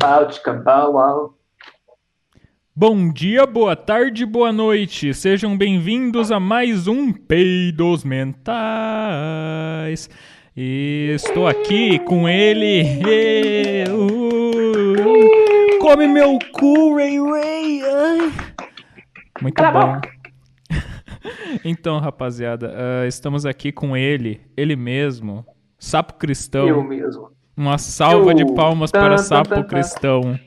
Báltica, Bauau. Bom dia, boa tarde, boa noite. Sejam bem-vindos a mais um Peidos Mentais. E estou aqui com ele. Uh, come meu cu, Ray Ray. Ai. Muito Cala bom. então, rapaziada, ah, estamos aqui com ele, ele mesmo, Sapo Cristão. Eu mesmo. Uma salva de palmas para Sapo. Cristão.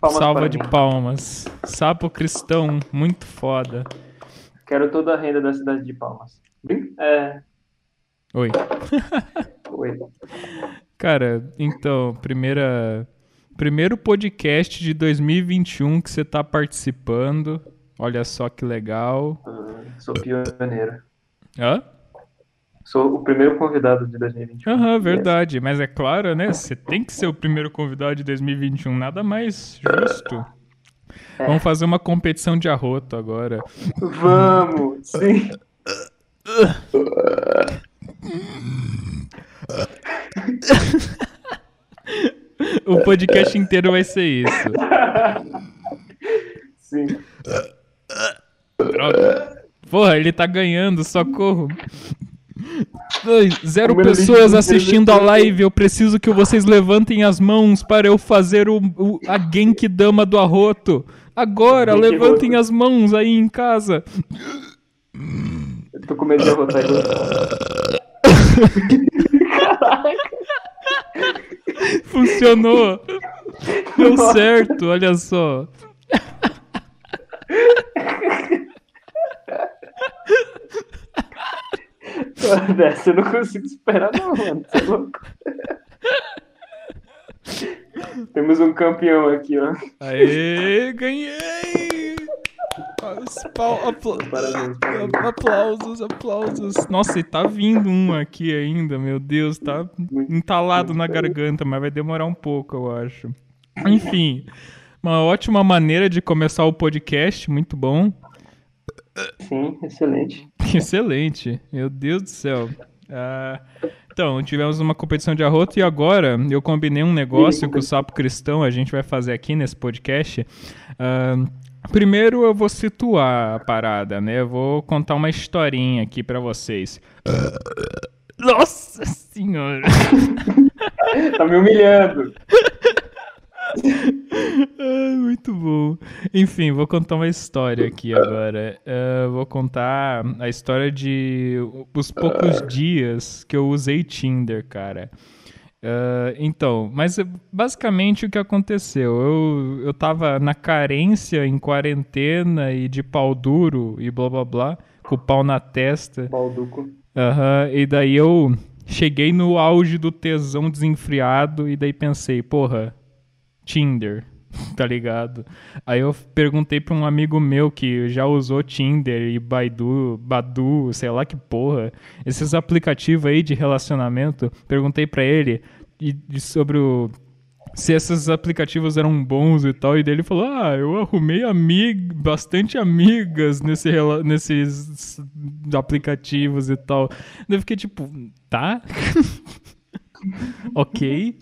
Palmas salva de mim. palmas. Sapo Cristão, muito foda. Quero toda a renda da cidade de Palmas. É. Oi. Oi. Cara, então, primeira. Primeiro podcast de 2021 que você tá participando. Olha só que legal. Ah, Sou pioneiro. Hã? Sou o primeiro convidado de 2021. Aham, verdade. Mas é claro, né? Você tem que ser o primeiro convidado de 2021. Nada mais justo. É. Vamos fazer uma competição de arroto agora. Vamos! Sim! O podcast inteiro vai ser isso. Sim. Droga. Porra, ele tá ganhando, socorro. Zero pessoas assistindo a inteiro. live. Eu preciso que vocês levantem as mãos para eu fazer o, o- a Genkidama do arroto. Agora, Genki levantem as mãos aí em casa. Eu tô com medo de arrotar igual. Funcionou. Deu certo, olha só. Dessa eu não consigo esperar, não, mano. Você é louco? Temos um campeão aqui, ó. Aê, ganhei! Apla- parabéns. Aplausos, aplausos. Nossa, e tá vindo um aqui ainda, meu Deus, tá entalado na garganta, mas vai demorar um pouco, eu acho. Enfim, uma ótima maneira de começar o podcast, muito bom. Sim, excelente. Excelente, meu Deus do céu. Ah, então, tivemos uma competição de arroto e agora eu combinei um negócio com o Sapo Cristão, a gente vai fazer aqui nesse podcast. Ah, primeiro eu vou situar a parada, né? Eu vou contar uma historinha aqui pra vocês. Nossa senhora! Tá me humilhando. Muito bom. Enfim, vou contar uma história aqui agora. Eh, vou contar a história de os poucos dias que eu usei Tinder, cara. Eh, então, mas eh, basicamente o que aconteceu? Eu, eu tava na carência, em quarentena e de pau duro e blá blá blá, com o pau na testa. Balduco. Aham, e daí eu cheguei no auge do tesão desenfreado e daí pensei, porra, Tinder, tá ligado? Aí eu perguntei pra um amigo meu que já usou Tinder e Baidu, Badu, sei lá que porra, esses aplicativos aí de relacionamento, perguntei pra ele e, e sobre o se esses aplicativos eram bons e tal, e daí ele falou: Ah, eu arrumei amig bastante amigas nesse, nesses aplicativos e tal. Daí eu fiquei tipo, tá? ok.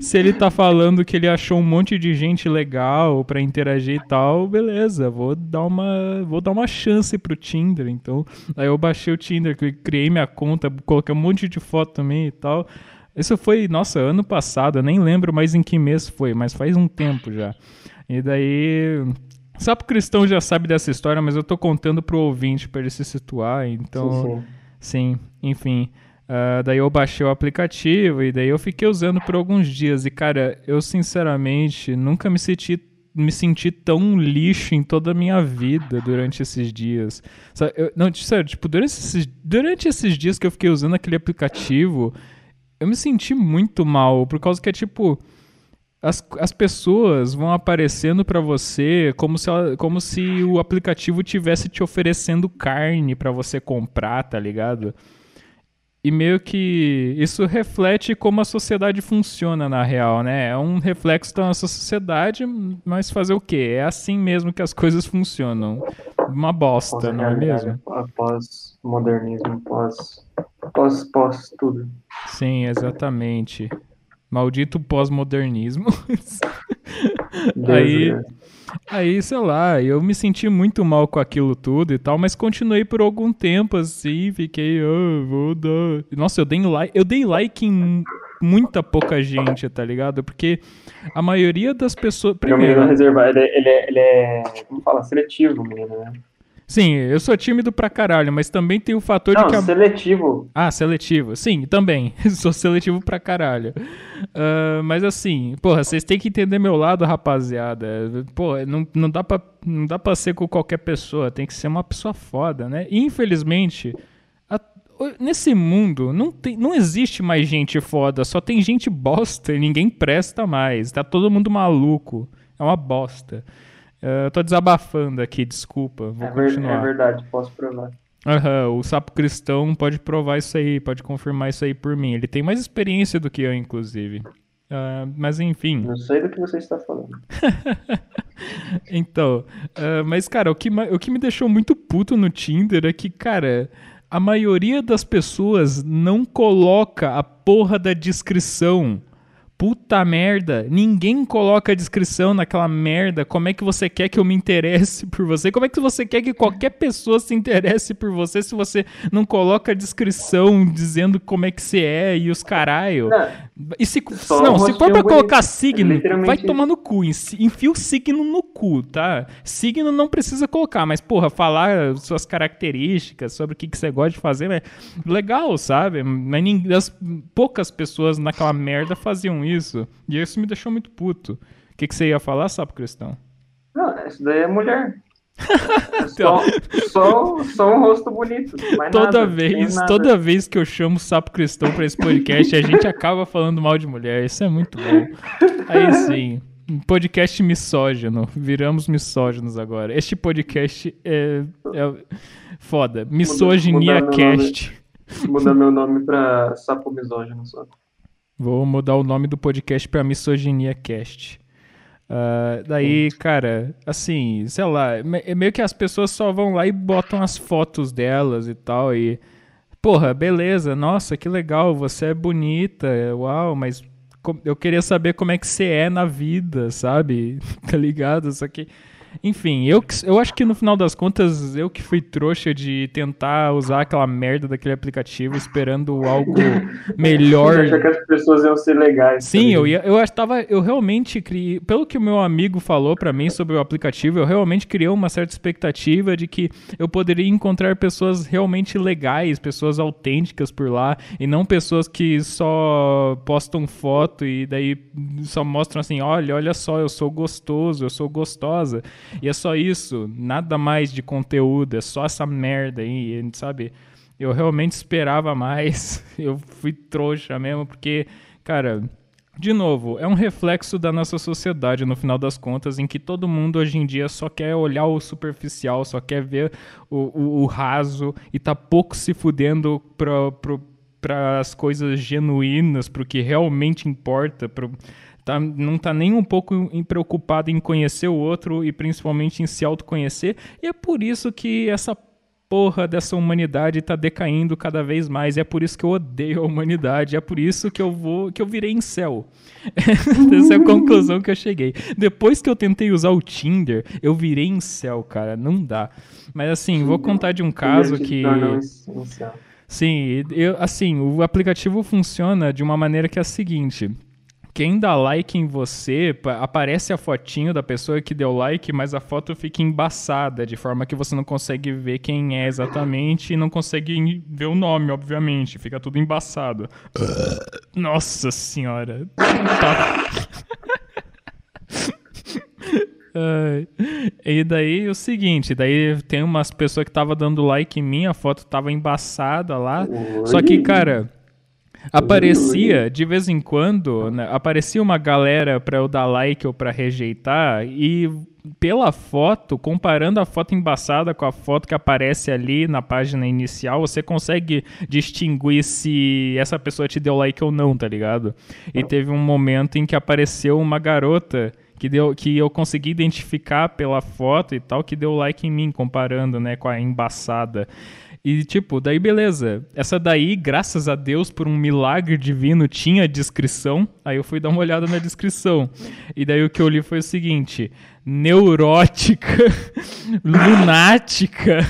Se ele tá falando que ele achou um monte de gente legal pra interagir e tal, beleza, vou dar uma, vou dar uma chance pro Tinder. Então, aí eu baixei o Tinder, criei minha conta, coloquei um monte de foto também e tal. Isso foi, nossa, ano passado, eu nem lembro mais em que mês foi, mas faz um tempo já. E daí, Sapo Cristão já sabe dessa história, mas eu tô contando pro ouvinte pra ele se situar, então... Sim, sim. Sim, enfim. Ah, daí eu baixei o aplicativo e daí eu fiquei usando por alguns dias. E, cara, eu sinceramente nunca me senti, me senti tão lixo em toda a minha vida durante esses dias. Sabe, eu- não, sério, tipo, durante esses, durante esses dias que eu fiquei usando aquele aplicativo, eu me senti muito mal, por causa que é tipo. As, as pessoas vão aparecendo pra você como se, como se o aplicativo tivesse te oferecendo carne pra você comprar, tá ligado? E meio que isso reflete como a sociedade funciona na real, né? É um reflexo da nossa sociedade, mas fazer o quê? É assim mesmo que as coisas funcionam. Uma bosta, não é mesmo? Após modernismo, pós, pós, pós tudo. Sim, exatamente. Maldito pós-modernismo. Aí. Aí, sei lá, eu me senti muito mal com aquilo tudo e tal, mas continuei por algum tempo assim, fiquei, ah, vou dar. Nossa, eu dei like, eu dei like em muita pouca gente, tá ligado? Porque a maioria das pessoas. É um menino Primeiro, reservado, ele, é- ele, é- ele é, como fala, seletivo, menino, né? Sim, eu sou tímido pra caralho, mas também tem o fator de Não, que a. seletivo. Ah, seletivo. Sim, também. Sou seletivo pra caralho. Ah, mas assim, porra, vocês têm que entender meu lado, rapaziada. Pô, não, não, dá pra, não dá pra ser com qualquer pessoa, tem que ser uma pessoa foda, né? E, infelizmente, a- nesse mundo não, tem, não existe mais gente foda, só tem gente bosta e ninguém presta mais. Tá todo mundo maluco. É uma bosta. Ah, eu tô desabafando aqui, desculpa. Vou É, continuar. é verdade, posso provar. Aham, o sapo cristão pode provar isso aí, pode confirmar isso aí por mim. Ele tem mais experiência do que eu, inclusive. Ah, mas enfim. Não sei do que você está falando. Então, ah, mas cara, o que, o que me deixou muito puto no Tinder é que, cara, a maioria das pessoas não coloca a porra da descrição. Puta merda, ninguém coloca a descrição naquela merda. Como é que você quer que eu me interesse por você? Como é que você quer que qualquer pessoa se interesse por você se você não coloca a descrição dizendo como é que você é e os caralho? Não, E se, não, se for pra bonito. colocar signo, Literalmente vai tomar no cu. Enfia o signo no cu, tá? Signo não precisa colocar, mas, porra, falar suas características, sobre o que, que você gosta de fazer, é legal, sabe? Mas ninguém, as poucas pessoas naquela merda faziam isso. E isso me deixou muito puto. O que, que você ia falar, Sapo Cristão? não, isso daí é mulher. É só, só, só um rosto bonito. Toda nada, vez, toda vez que eu chamo Sapo Cristão pra esse podcast, a gente acaba falando mal de mulher. Isso é muito bom. Aí sim. um Podcast misógino. Viramos misóginos agora. Este podcast é, é foda. Misoginia mudar meu nome. Cast. Mudar meu nome pra sapo misógino só. Vou mudar o nome do podcast pra Misoginia Cast. Ah, daí, cara, assim, sei lá, é meio que as pessoas só vão lá e botam as fotos delas e tal, e. Porra, beleza, nossa, que legal, você é bonita, uau, mas eu queria saber como é que você é na vida, sabe? Tá ligado? Só que. Enfim, eu, eu acho que no final das contas eu que fui trouxa de tentar usar aquela merda daquele aplicativo esperando algo melhor. Achar que as pessoas iam ser legais. Sim, tá eu ligado? ia, eu estava, eu realmente criei, pelo que o meu amigo falou pra mim sobre o aplicativo, eu realmente criei uma certa expectativa de que eu poderia encontrar pessoas realmente legais, pessoas autênticas por lá e não pessoas que só postam foto e daí só mostram assim, olha, olha só, eu sou gostoso, eu sou gostosa. E é só isso, nada mais de conteúdo, é só essa merda aí, sabe? Eu realmente esperava mais. Eu fui trouxa mesmo, porque, cara, de novo, é um reflexo da nossa sociedade, no final das contas, em que todo mundo hoje em dia só quer olhar o superficial, só quer ver o, o, o raso e tá pouco se fudendo pra, pro, para as coisas genuínas, para o que realmente importa, pro, tá, não tá nem um pouco preocupado em conhecer o outro e principalmente em se autoconhecer. E é por isso que essa porra dessa humanidade tá decaindo cada vez mais. É por isso que eu odeio a humanidade. É por isso que eu vou que eu virei em céu. Essa é a conclusão que eu cheguei. Depois que eu tentei usar o Tinder, eu virei em céu, cara. Não dá. Mas assim, vou contar de um caso que. Sim, eu, assim, o aplicativo funciona de uma maneira que é a seguinte. Quem dá like em você, pa- aparece a fotinho da pessoa que deu like, mas a foto fica embaçada, de forma que você não consegue ver quem é exatamente e não consegue ver o nome, obviamente. Fica tudo embaçado. Nossa senhora. Ai. E daí o seguinte, daí tem umas pessoas que tava dando like em mim, a foto tava embaçada lá. Só que, Oi. cara, aparecia de vez em quando, né, aparecia uma galera pra eu dar like ou pra rejeitar e pela foto, comparando a foto embaçada com a foto que aparece ali na página inicial, você consegue distinguir se essa pessoa te deu like ou não, tá ligado? E teve um momento em que apareceu uma garota que, deu, que eu consegui identificar pela foto e tal, que deu like em mim, comparando, né, com a embaçada. E, tipo, daí beleza. Essa daí, graças a Deus, por um milagre divino, tinha descrição. Aí eu fui dar uma olhada na descrição. E daí o que eu li foi o seguinte: neurótica, lunática,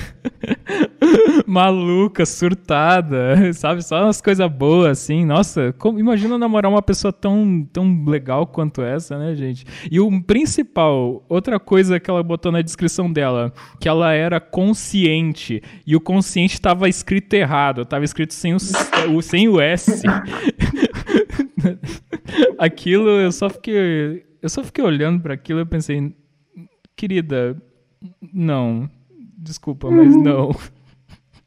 maluca, surtada, sabe? Só umas coisas boas, assim. Nossa, como, imagina namorar uma pessoa tão, tão legal quanto essa, né, gente? E o principal, outra coisa que ela botou na descrição dela, que ela era consciente. E o consciente estava escrito errado, estava escrito sem o, sem o S. aquilo eu só fiquei. Eu só fiquei olhando para aquilo e pensei, querida, não. Desculpa, mas não.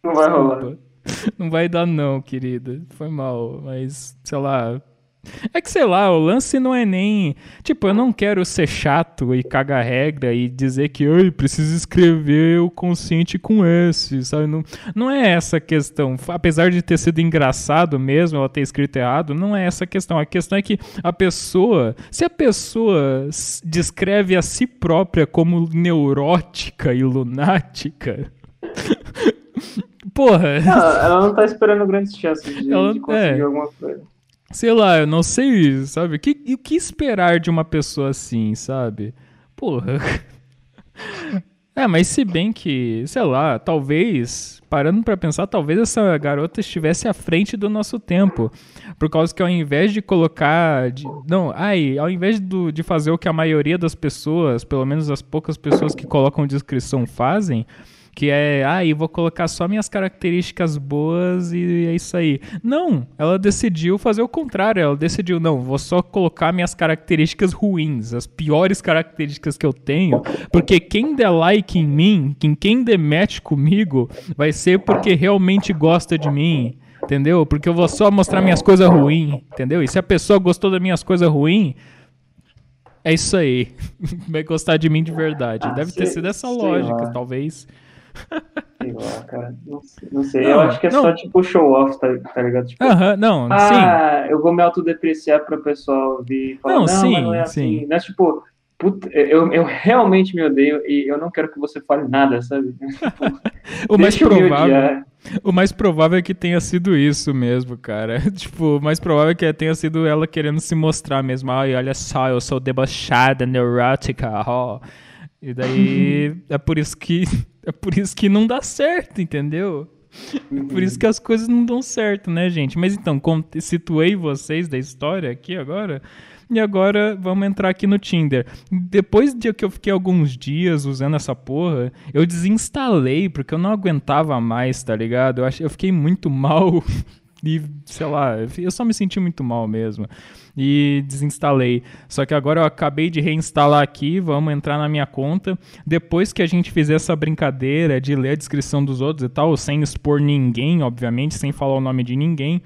Não vai rolar. Não vai dar, não, querida. Foi mal, mas sei lá. É que sei lá, o lance não é nem. Tipo, eu não quero ser chato e cagar regra e dizer que eu preciso escrever o consciente com S, sabe? Não, não é essa a questão. Apesar de ter sido engraçado mesmo ela ter escrito errado, não é essa a questão. A questão é que a pessoa. Se a pessoa descreve a si própria como neurótica e lunática. Porra. Não, ela não tá esperando grandes chances de, ela, de conseguir é. alguma coisa sei lá, eu não sei, sabe? O que, o que esperar de uma pessoa assim, sabe? Porra. É, mas se bem que, sei lá, talvez, parando para pensar, talvez essa garota estivesse à frente do nosso tempo. Por causa que ao invés de colocar. De, não, ai, ao invés do, de fazer o que a maioria das pessoas, pelo menos as poucas pessoas que colocam descrição fazem, que é, ah, e vou colocar só minhas características boas e é isso aí. Não, ela decidiu fazer o contrário, ela decidiu, não, vou só colocar minhas características ruins, as piores características que eu tenho, porque quem der like em mim, quem, quem der match comigo, vai ser porque realmente gosta de mim, entendeu? Porque eu vou só mostrar minhas coisas ruins, entendeu? E se a pessoa gostou das minhas coisas ruins, é isso aí. Vai gostar de mim de verdade. Deve ter sido essa lógica, talvez. Sei lá, cara. Não. Não sei. Não, eu acho que é não. só tipo show off, tá, tá ligado? Tipo, uh -huh, não, ah, sim. eu vou me autodepreciar pro pessoal vir falar, não, não, sim, não é assim. Sim. É tipo, puta, eu, eu realmente me odeio e eu não quero que você fale nada, sabe? o mais provável. O mais provável é que tenha sido isso mesmo, cara. tipo, o mais provável é que tenha sido ela querendo se mostrar mesmo. Ai, olha só, eu sou debochada, neurótica, ó. E daí é por isso que é por isso que não dá certo, entendeu? É por isso que as coisas não dão certo, né, gente? Mas então, situei vocês da história aqui agora. E agora vamos entrar aqui no Tinder. Depois de que eu fiquei alguns dias usando essa porra, eu desinstalei porque eu não aguentava mais, tá ligado? Eu, ach... eu fiquei muito mal e, sei lá, eu só me senti muito mal mesmo e desinstalei. Só que agora eu acabei de reinstalar aqui, vamos entrar na minha conta. Depois que a gente fizer essa brincadeira de ler a descrição dos outros e tal, sem expor ninguém, obviamente, sem falar o nome de ninguém,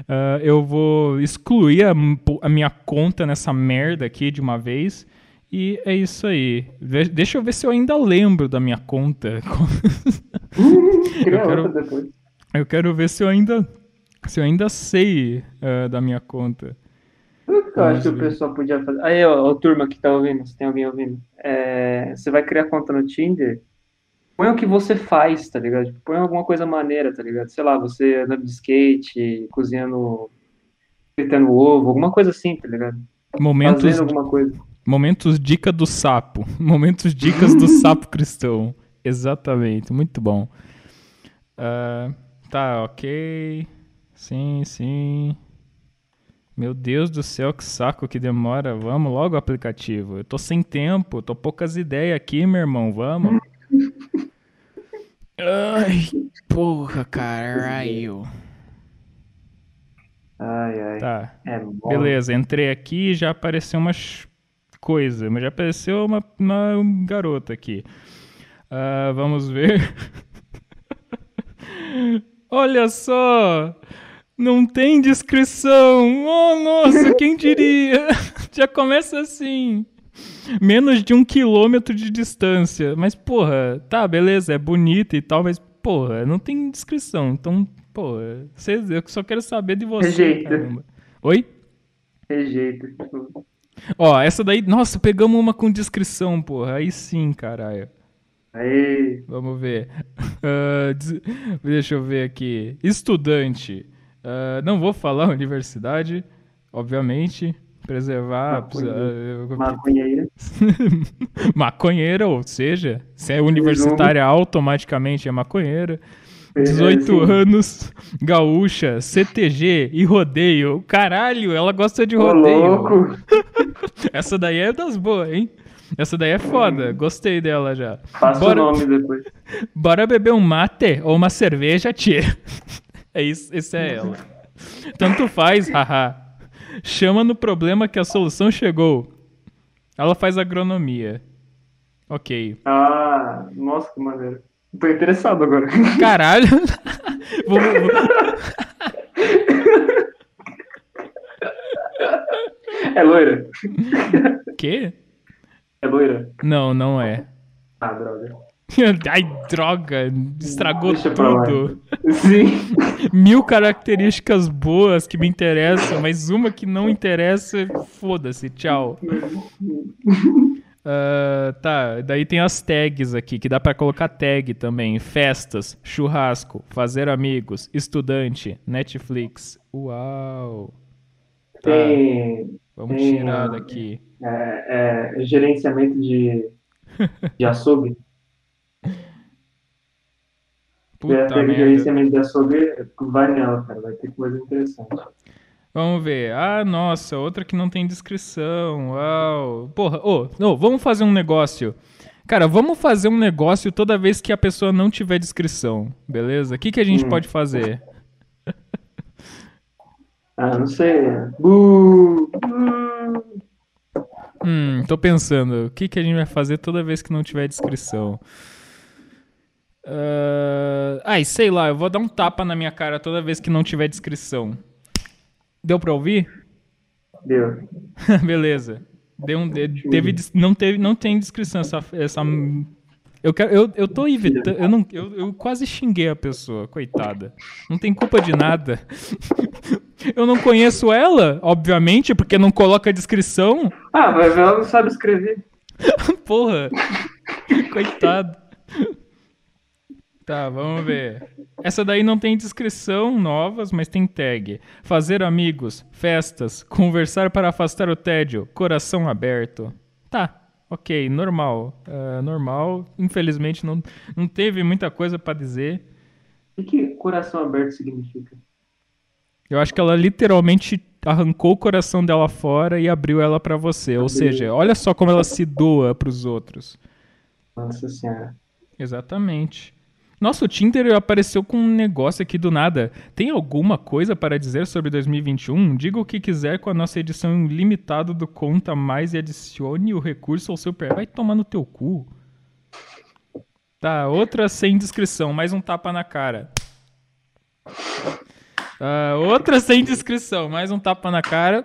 uh, eu vou excluir a, a minha conta nessa merda aqui de uma vez. E é isso aí. Deixa eu ver se eu ainda lembro da minha conta. eu, quero, eu quero ver se eu ainda, se eu ainda sei uh, da minha conta. O que eu acho que o pessoal podia fazer? Aí, ó, ó, turma que tá ouvindo, se tem alguém ouvindo. É, você vai criar conta no Tinder, põe o que você faz, tá ligado? Põe alguma coisa maneira, tá ligado? Sei lá, você andando de skate, cozinhando, fritando ovo, alguma coisa assim, tá ligado? Momentos, Fazendo alguma coisa. Momentos dica do sapo. Momentos dicas do sapo cristão. Exatamente, muito bom. Uh, tá, ok. Sim, sim. Meu Deus do céu, que saco que demora. Vamos logo aplicativo. Eu tô sem tempo, tô poucas ideias aqui, meu irmão. Vamos. Ai, porra, caralho. Ai, ai. Tá. É Beleza, entrei aqui e já apareceu umas coisas. Mas já apareceu uma, uma garota aqui. Uh, vamos ver. Olha só! Não tem descrição. Oh, nossa, quem diria? Já começa assim. Menos de um quilômetro de distância. Mas, porra, tá, beleza, é bonita e tal, mas, porra, não tem descrição. Então, porra, cês, eu só quero saber de você. Rejeita. Caramba. Oi? Rejeita. Ó, essa daí, nossa, pegamos uma com descrição, porra. Aí sim, caralho. Aí. Vamos ver. Uh, deixa eu ver aqui. Estudante. Uh, não vou falar universidade. obviamente. Preservar. Maconheira. Maconheira. maconheira, ou seja, se é universitária, automaticamente é maconheira. 18 é, anos, gaúcha, CTG e rodeio. Caralho, ela gosta de rodeio. louco. Essa daí é das boas, hein? Essa daí é foda, gostei dela já. Passa Bora... o nome depois. Bora beber um mate ou uma cerveja, tia. É isso, essa é ela. Tanto faz, haha. Chama no problema que a solução chegou. Ela faz agronomia. Ok. Ah, nossa, que maneiro. Tô interessado agora. Caralho. vou, vou... É loira. Quê? É loira? Não, não é. Ah, droga. Ai, droga, estragou Deixa tudo. Sim. Mil características boas que me interessam, mas uma que não interessa, foda-se, tchau. Uh, tá, daí tem as tags aqui, que dá para colocar tag também. Festas, churrasco, fazer amigos, estudante, Netflix. Uau! Tá. Tem. Vamos tem, tirar daqui. É, é, gerenciamento de, de açougue. Puta merda. gerenciamento de açougue, vai nela, cara. Vai ter coisa interessante. Vamos ver. Ah, nossa, outra que não tem descrição. Uau. Porra, ô, oh, oh, vamos fazer um negócio. Cara, vamos fazer um negócio toda vez que a pessoa não tiver descrição, beleza? O que, que a gente hum. pode fazer? Ah, não sei. Uh, Hum, tô pensando. O que, que a gente vai fazer toda vez que não tiver descrição? Uh... Ai, sei lá, eu vou dar um tapa na minha cara toda vez que não tiver descrição. Deu pra ouvir? Deu. Beleza. Deu um, teve, não, teve, não tem descrição essa. essa eu, quero, eu, eu tô evitando. Eu, não, eu, eu quase xinguei a pessoa, coitada. Não tem culpa de nada. Eu não conheço ela, obviamente, porque não coloca descrição. Ah, mas ela não sabe escrever. Porra. Coitado. Tá, vamos ver. Essa daí não tem descrição novas, mas tem tag. Fazer amigos, festas, conversar para afastar o tédio, coração aberto. Tá, ok, normal. Uh, normal. Infelizmente não, não teve muita coisa para dizer. O que coração aberto significa? Eu acho que ela literalmente arrancou o coração dela fora e abriu ela para você. Abriu. Ou seja, olha só como ela se doa para os outros. Nossa senhora. Exatamente. Nossa, o Tinder apareceu com um negócio aqui do nada. Tem alguma coisa para dizer sobre 2021? Diga o que quiser com a nossa edição limitada do Conta Mais e adicione o recurso ao seu pé. Vai tomar no teu cu. Tá, outra sem descrição, mais um tapa na cara. Uh, outra sem descrição, mais um tapa na cara.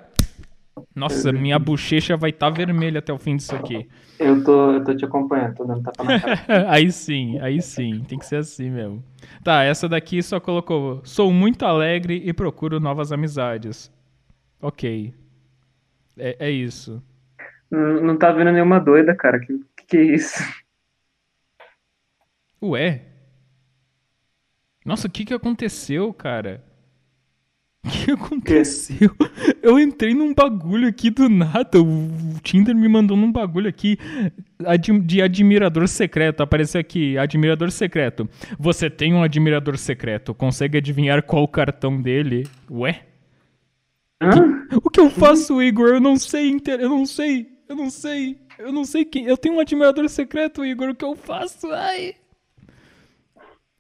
Nossa, minha bochecha vai estar tá vermelha até o fim disso aqui. Eu tô, eu tô te acompanhando, tô dando tapa na cara. aí sim, aí sim, tem que ser assim mesmo. Tá, essa daqui só colocou: sou muito alegre e procuro novas amizades. Ok. É, é isso. Não, não tá vendo nenhuma doida, cara. Que, que, que é isso? Ué? Nossa, o que que aconteceu, cara? O que aconteceu? Que? Eu entrei num bagulho aqui do nada. O Tinder me mandou num bagulho aqui de admirador secreto. Apareceu aqui, admirador secreto. Você tem um admirador secreto. Consegue adivinhar qual o cartão dele? Ué? Hã? O que eu faço, Igor? Eu não sei. Eu não sei. Eu não sei. Eu não sei quem. Eu tenho um admirador secreto, Igor. O que eu faço? Ai.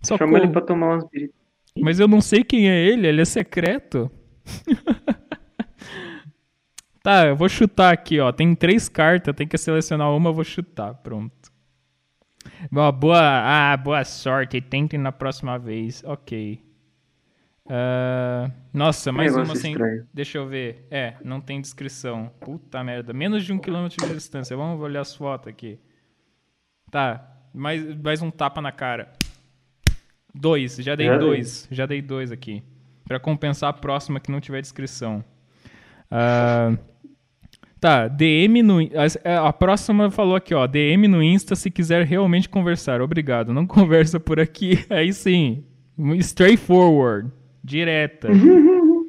Chama ele pra tomar umas mas eu não sei quem é ele, ele é secreto. tá, eu vou chutar aqui, ó. Tem três cartas, tem que selecionar uma, eu vou chutar. Pronto. Boa, boa, ah, boa sorte. Tentem na próxima vez. Ok. Uh, nossa, mais uma sem. Estranho. Deixa eu ver. É, não tem descrição. Puta merda. Menos de um quilômetro de distância. Vamos olhar as fotos aqui. Tá. Mais, mais um tapa na cara. Dois, já dei já dois. Já dei dois aqui. para compensar a próxima que não tiver descrição. Uh, tá, DM no. A, a, próxima falou aqui, ó. DM no Insta se quiser realmente conversar. Obrigado. Não conversa por aqui. Aí sim. Straightforward. Direta. Uh,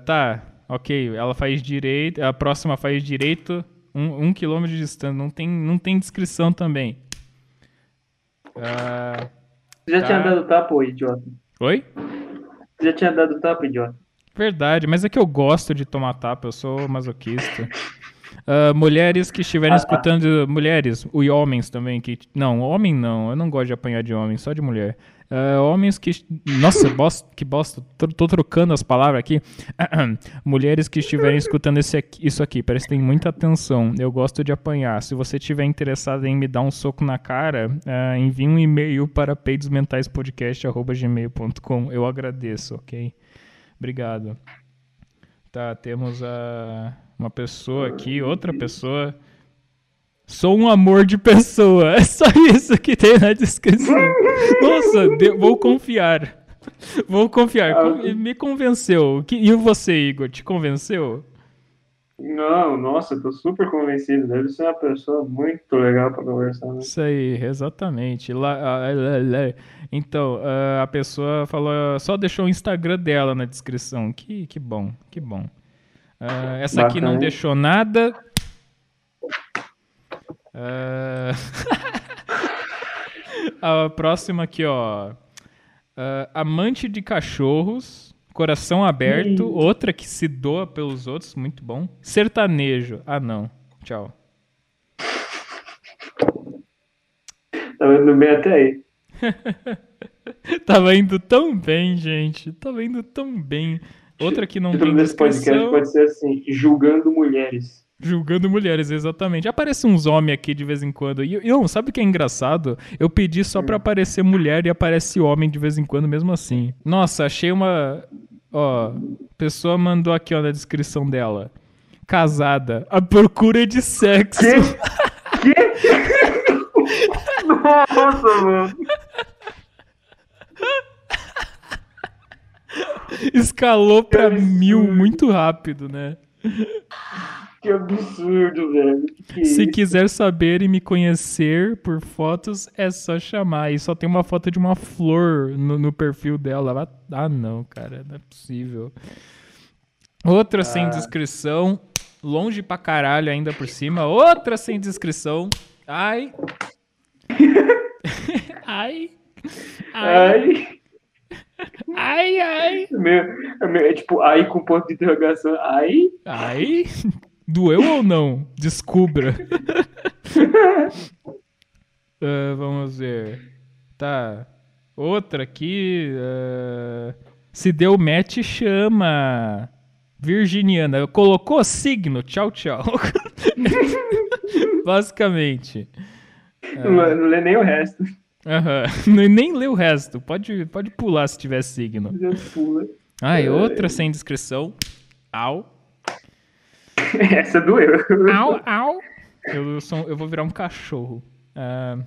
tá, ok. Ela faz direito. A próxima faz direito. Um, um quilômetro de distância. Não tem, não tem descrição também. Uh, já tá. tinha dado tapa, ô idiota? Oi? Você já tinha dado tapa, idiota? Verdade, mas é que eu gosto de tomar tapa, eu sou masoquista. Uh, mulheres que estiverem ah, tá. escutando. Mulheres, e homens também. que Não, homem não. Eu não gosto de apanhar de homem, só de mulher. Uh, homens que. Nossa, bosta, que bosta. Tô, tô, trocando as palavras aqui. Mulheres que estiverem escutando esse aqui, isso aqui, prestem muita atenção. Eu gosto de apanhar. Se você estiver interessado em me dar um soco na cara, uh, envie um e-mail para peidosmentaispodcast.gmail.com. Eu agradeço, ok? Obrigado. Tá, temos a, uma pessoa aqui, outra pessoa. Sou um amor de pessoa. É só isso que tem na descrição. Nossa, vou confiar. Vou confiar. Ah, me convenceu. E você, Igor, te convenceu? Não, nossa, tô super convencido. Deve ser uma pessoa muito legal para conversar. Né? Isso aí, exatamente. Lá, então, a pessoa falou, só deixou o Instagram dela na descrição. Que, que bom, que bom. Uh, essa aqui não deixou nada. Uh... a próxima aqui, ó. Uh, amante de cachorros, coração aberto, outra que se doa pelos outros, muito bom. Sertanejo. Ah, não. Tchau. Tava indo bem até aí. Tava indo tão bem, gente. Tava indo tão bem. Outra que não tem descrição... podcast pode ser assim, julgando mulheres. Julgando mulheres, exatamente. Aparece uns homens aqui de vez em quando. E eu, sabe o que é engraçado? Eu pedi só pra aparecer mulher e aparece homem de vez em quando mesmo assim. Nossa, achei uma. Ó, pessoa mandou aqui, ó, na descrição dela. Casada, a procura de sexo. Que? que? Nossa, mano. Escalou pra mil muito rápido, né? Que absurdo, velho. Que Se isso? quiser saber e me conhecer por fotos, é só chamar. E só tem uma foto de uma flor no, no perfil dela. Ah, não, cara, não é possível. Outra ah. sem descrição. Longe pra caralho ainda por cima. Outra sem descrição. Ai. ai. Ai. ai. Ai, ai. Meu, meu, é tipo, ai com ponto de interrogação. Ai. Ai. Doeu ou não? Descubra. uh, vamos ver. Tá. Outra aqui. Uh, se deu match, chama. Virginiana. Colocou signo. Tchau, tchau. Basicamente. Não, não lê nem o resto. Uhum. Nem lê o resto. Pode, pode pular se tiver signo. Já pula. Ah, e outra sem descrição. Au. Essa doeu. Au, au. Eu, sou, eu vou virar um cachorro. Uh,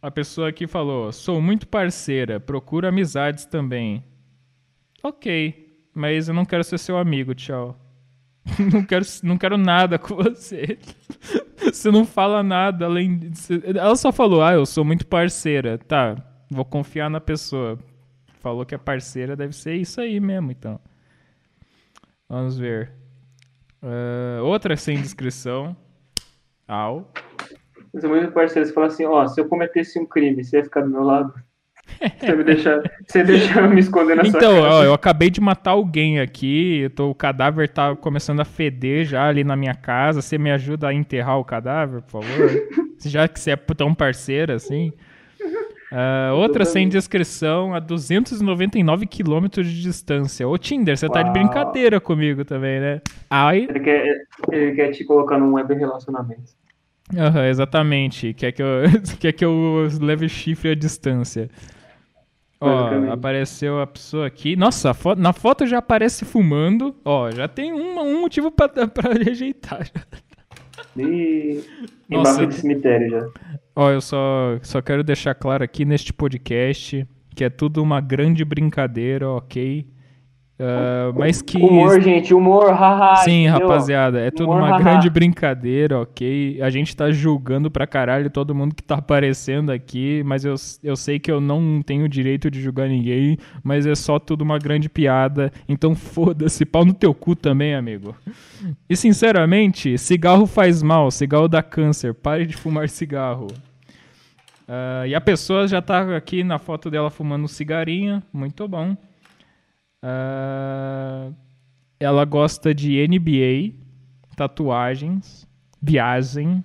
a pessoa aqui falou: sou muito parceira, procuro amizades também. Ok, mas eu não quero ser seu amigo, tchau. não quero, não quero nada com você. você não fala nada além de... Ela só falou, ah, eu sou muito parceira. Tá, vou confiar na pessoa. Falou que é parceira, deve ser isso aí mesmo, então. Vamos ver. Uh, outra sem descrição. Au. Eu sou muito parceiro. Você fala assim, ó, se eu cometesse um crime, você ia ficar do meu lado? Você me deixar, você deixar me esconder na então, sua. Então, eu acabei de matar alguém aqui, tô, o cadáver tá começando a feder já ali na minha casa. Você me ajuda a enterrar o cadáver, por favor? já que você é tão parceiro assim. Uh, outra sem descrição, a 299 quilômetros de distância. Ô Tinder, você Uau. tá de brincadeira comigo também, né? Ai... Ele, quer, ele quer te colocar num web relacionamento. Uhum, exatamente. Quer que, eu, quer que eu leve chifre à distância. Ó, apareceu a pessoa aqui. Nossa, foto, na foto já aparece fumando. Ó, já tem um, um motivo pra, pra rejeitar. E Nossa, de cemitério já. Ó, eu só, só quero deixar claro aqui neste podcast que é tudo uma grande brincadeira, ok? Uh, Uh, mas que. Humor, gente, humor, haha. Sim, rapaziada, é tudo humor, uma grande brincadeira, ok? A gente tá julgando pra caralho todo mundo que tá aparecendo aqui, mas eu, eu sei que eu não tenho direito de julgar ninguém, mas é só tudo uma grande piada, então foda-se, pau no teu cu também, amigo. E sinceramente, cigarro faz mal, cigarro dá câncer, pare de fumar cigarro. Uh, e a pessoa já tá aqui na foto dela fumando um cigarinho, muito bom. Uh, ela gosta de NBA, tatuagens, viagem.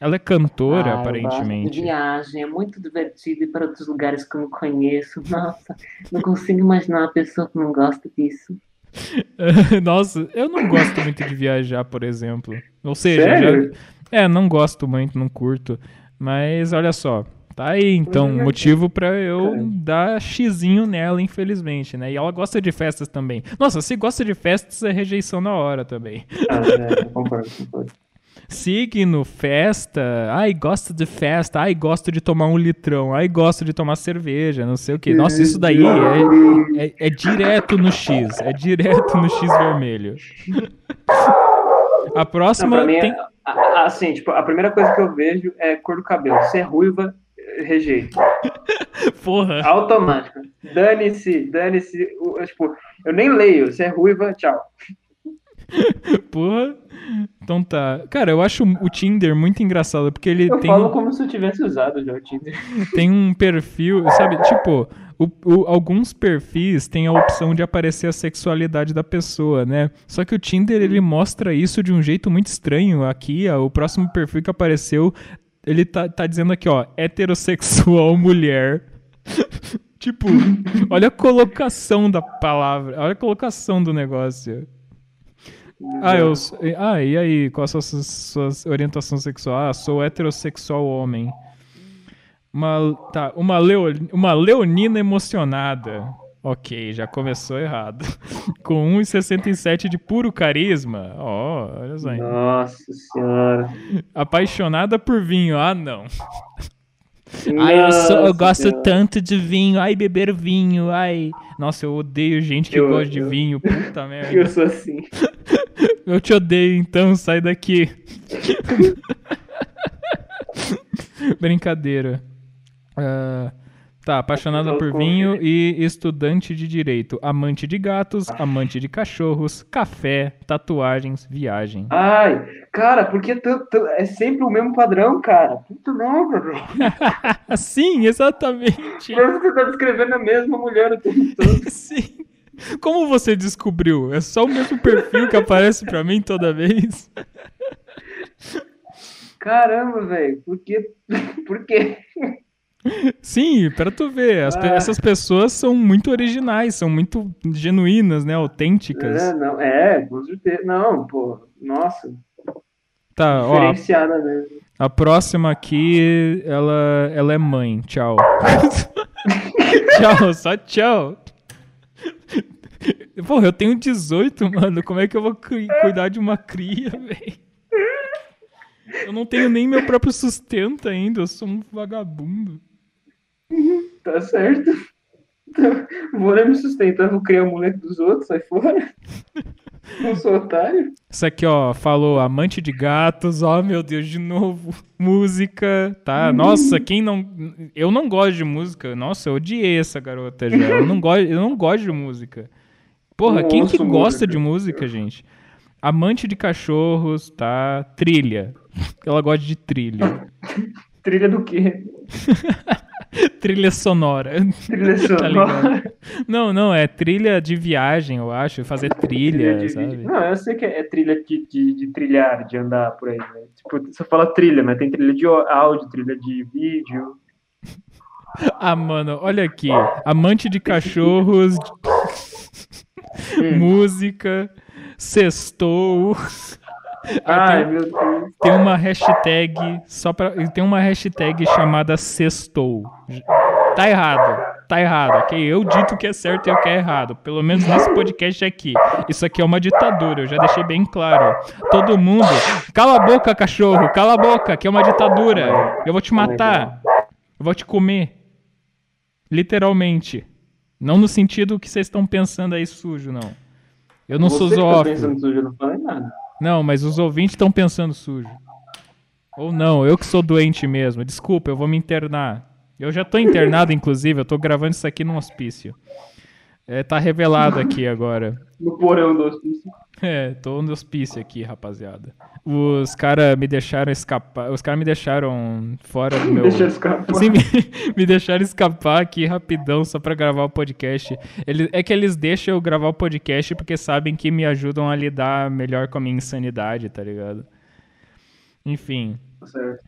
Ela é cantora, ah, aparentemente. de viagem, é muito divertido ir para outros lugares que eu não conheço. Nossa, não consigo imaginar uma pessoa que não gosta disso. Nossa, eu não gosto muito de viajar, por exemplo. Ou seja, já... é, não gosto muito, não curto. Mas olha só, Tá aí, então, uhum. motivo para eu dar xizinho nela, infelizmente, né? E ela gosta de festas também. Nossa, se gosta de festas, é rejeição na hora também. Ah, é, concordo, concordo. Signo, festa, ai, gosto de festa, ai, gosto de tomar um litrão, ai, gosto de tomar cerveja, não sei o que. Nossa, isso daí é, é, é direto no X, é direto no X vermelho. A próxima não, tem... É, assim, tipo, a primeira coisa que eu vejo é cor do cabelo. Se é ruiva, rejeito. Porra. Automático. Dane-se, dane-se. Tipo, eu nem leio. Se é ruiva, tchau. Porra. Então tá. Cara, eu acho o Tinder muito engraçado, porque ele eu tem. Eu falo como se eu tivesse usado já o Tinder. Tem um perfil, sabe? Tipo, o, o, alguns perfis têm a opção de aparecer a sexualidade da pessoa, né? Só que o Tinder ele mostra isso de um jeito muito estranho. Aqui, ó, o próximo perfil que apareceu ele tá, tá dizendo aqui, ó, heterossexual mulher. tipo, olha a colocação da palavra, olha a colocação do negócio. Ah, eu, ah, e aí, qual a sua, sua orientação sexual? Ah, sou heterossexual homem. Uma, tá, uma, leo, uma leonina emocionada. Ok, já começou errado. Com 1,67 de puro carisma. Ó, oh, olha só. Nossa senhora. Apaixonada por vinho. Ah, não. ai, eu, sou, eu gosto senhora. tanto de vinho. Ai, beber vinho. Ai. Nossa, eu odeio gente que eu, gosta de vinho. Puta merda. Eu sou assim. eu te odeio, então sai daqui. Brincadeira. Uh, Tá, apaixonada por vinho e estudante de direito. Amante de gatos, amante de cachorros, café, tatuagens, viagem. Ai, cara, porque é sempre o mesmo padrão, cara. Puta merda, velho. Sim, exatamente. Parece que você tá descrevendo a mesma mulher o tempo todo. Sim. Como você descobriu? É só o mesmo perfil que aparece pra mim toda vez? Caramba, velho. Por quê? Por quê? Sim, para tu ver, as, ah. essas pessoas são muito originais, são muito genuínas, né, autênticas. É, não, é, com certeza. Não, pô, nossa. Tá, Diferenciada ó, mesmo. A próxima aqui, ela, ela é mãe. Tchau. tchau, só tchau. Porra, eu tenho 18, mano. Como é que eu vou cuidar de uma cria, velho? Eu não tenho nem meu próprio sustento ainda, eu sou um vagabundo. Tá certo. Então, vou nem me sustentar, vou criar o moleque dos outros, sai fora. Não sou otário. Isso aqui, ó, falou amante de gatos, ó, meu Deus, de novo. Música, tá? Nossa, quem não. Eu não gosto de música. Nossa, eu odiei essa garota já. Eu não gosto, eu não gosto de música. Porra, quem que gosta música. de música, gente? Amante de cachorros, tá? Trilha. Ela gosta de trilha. trilha do quê? trilha sonora. Trilha tá sonora. Tá não, não, é trilha de viagem, eu acho. Fazer trilha, trilha sabe? Não, eu sei que é trilha de, de, de, trilhar, de andar por aí. Né? Tipo, você fala trilha, mas tem trilha de áudio, trilha de vídeo. Ah, mano, olha aqui. Amante de cachorros, hum. música, sextou. Ai, tem, meu Deus. Tem uma hashtag só para tem uma hashtag chamada sextou. Tá errado. Tá errado, ok? Eu dito que é certo e o que é errado. Pelo menos nesse podcast aqui. Isso aqui é uma ditadura, eu já deixei bem claro. Todo mundo. Cala a boca, cachorro! Cala a boca, que é uma ditadura. Eu vou te matar. Eu vou te comer. Literalmente. Não no sentido que vocês estão pensando aí sujo, não. Eu não Você sou tá zoófilo. pensando sujo, eu não falei nada. Não, mas os ouvintes estão pensando sujo. Ou não, eu que sou doente mesmo. Desculpa, eu vou me internar. Eu já tô internado, inclusive, eu tô gravando isso aqui num hospício. É, tá revelado aqui agora. No porão do hospício. É, tô no hospício aqui, rapaziada. Os caras me deixaram escapar. Os caras me deixaram fora do meu. Deixa eu escapar. Sim, me, me deixaram escapar aqui rapidão só pra gravar o podcast. Ele, é que eles deixam eu gravar o podcast porque sabem que me ajudam a lidar melhor com a minha insanidade, tá ligado? Enfim. Tá certo.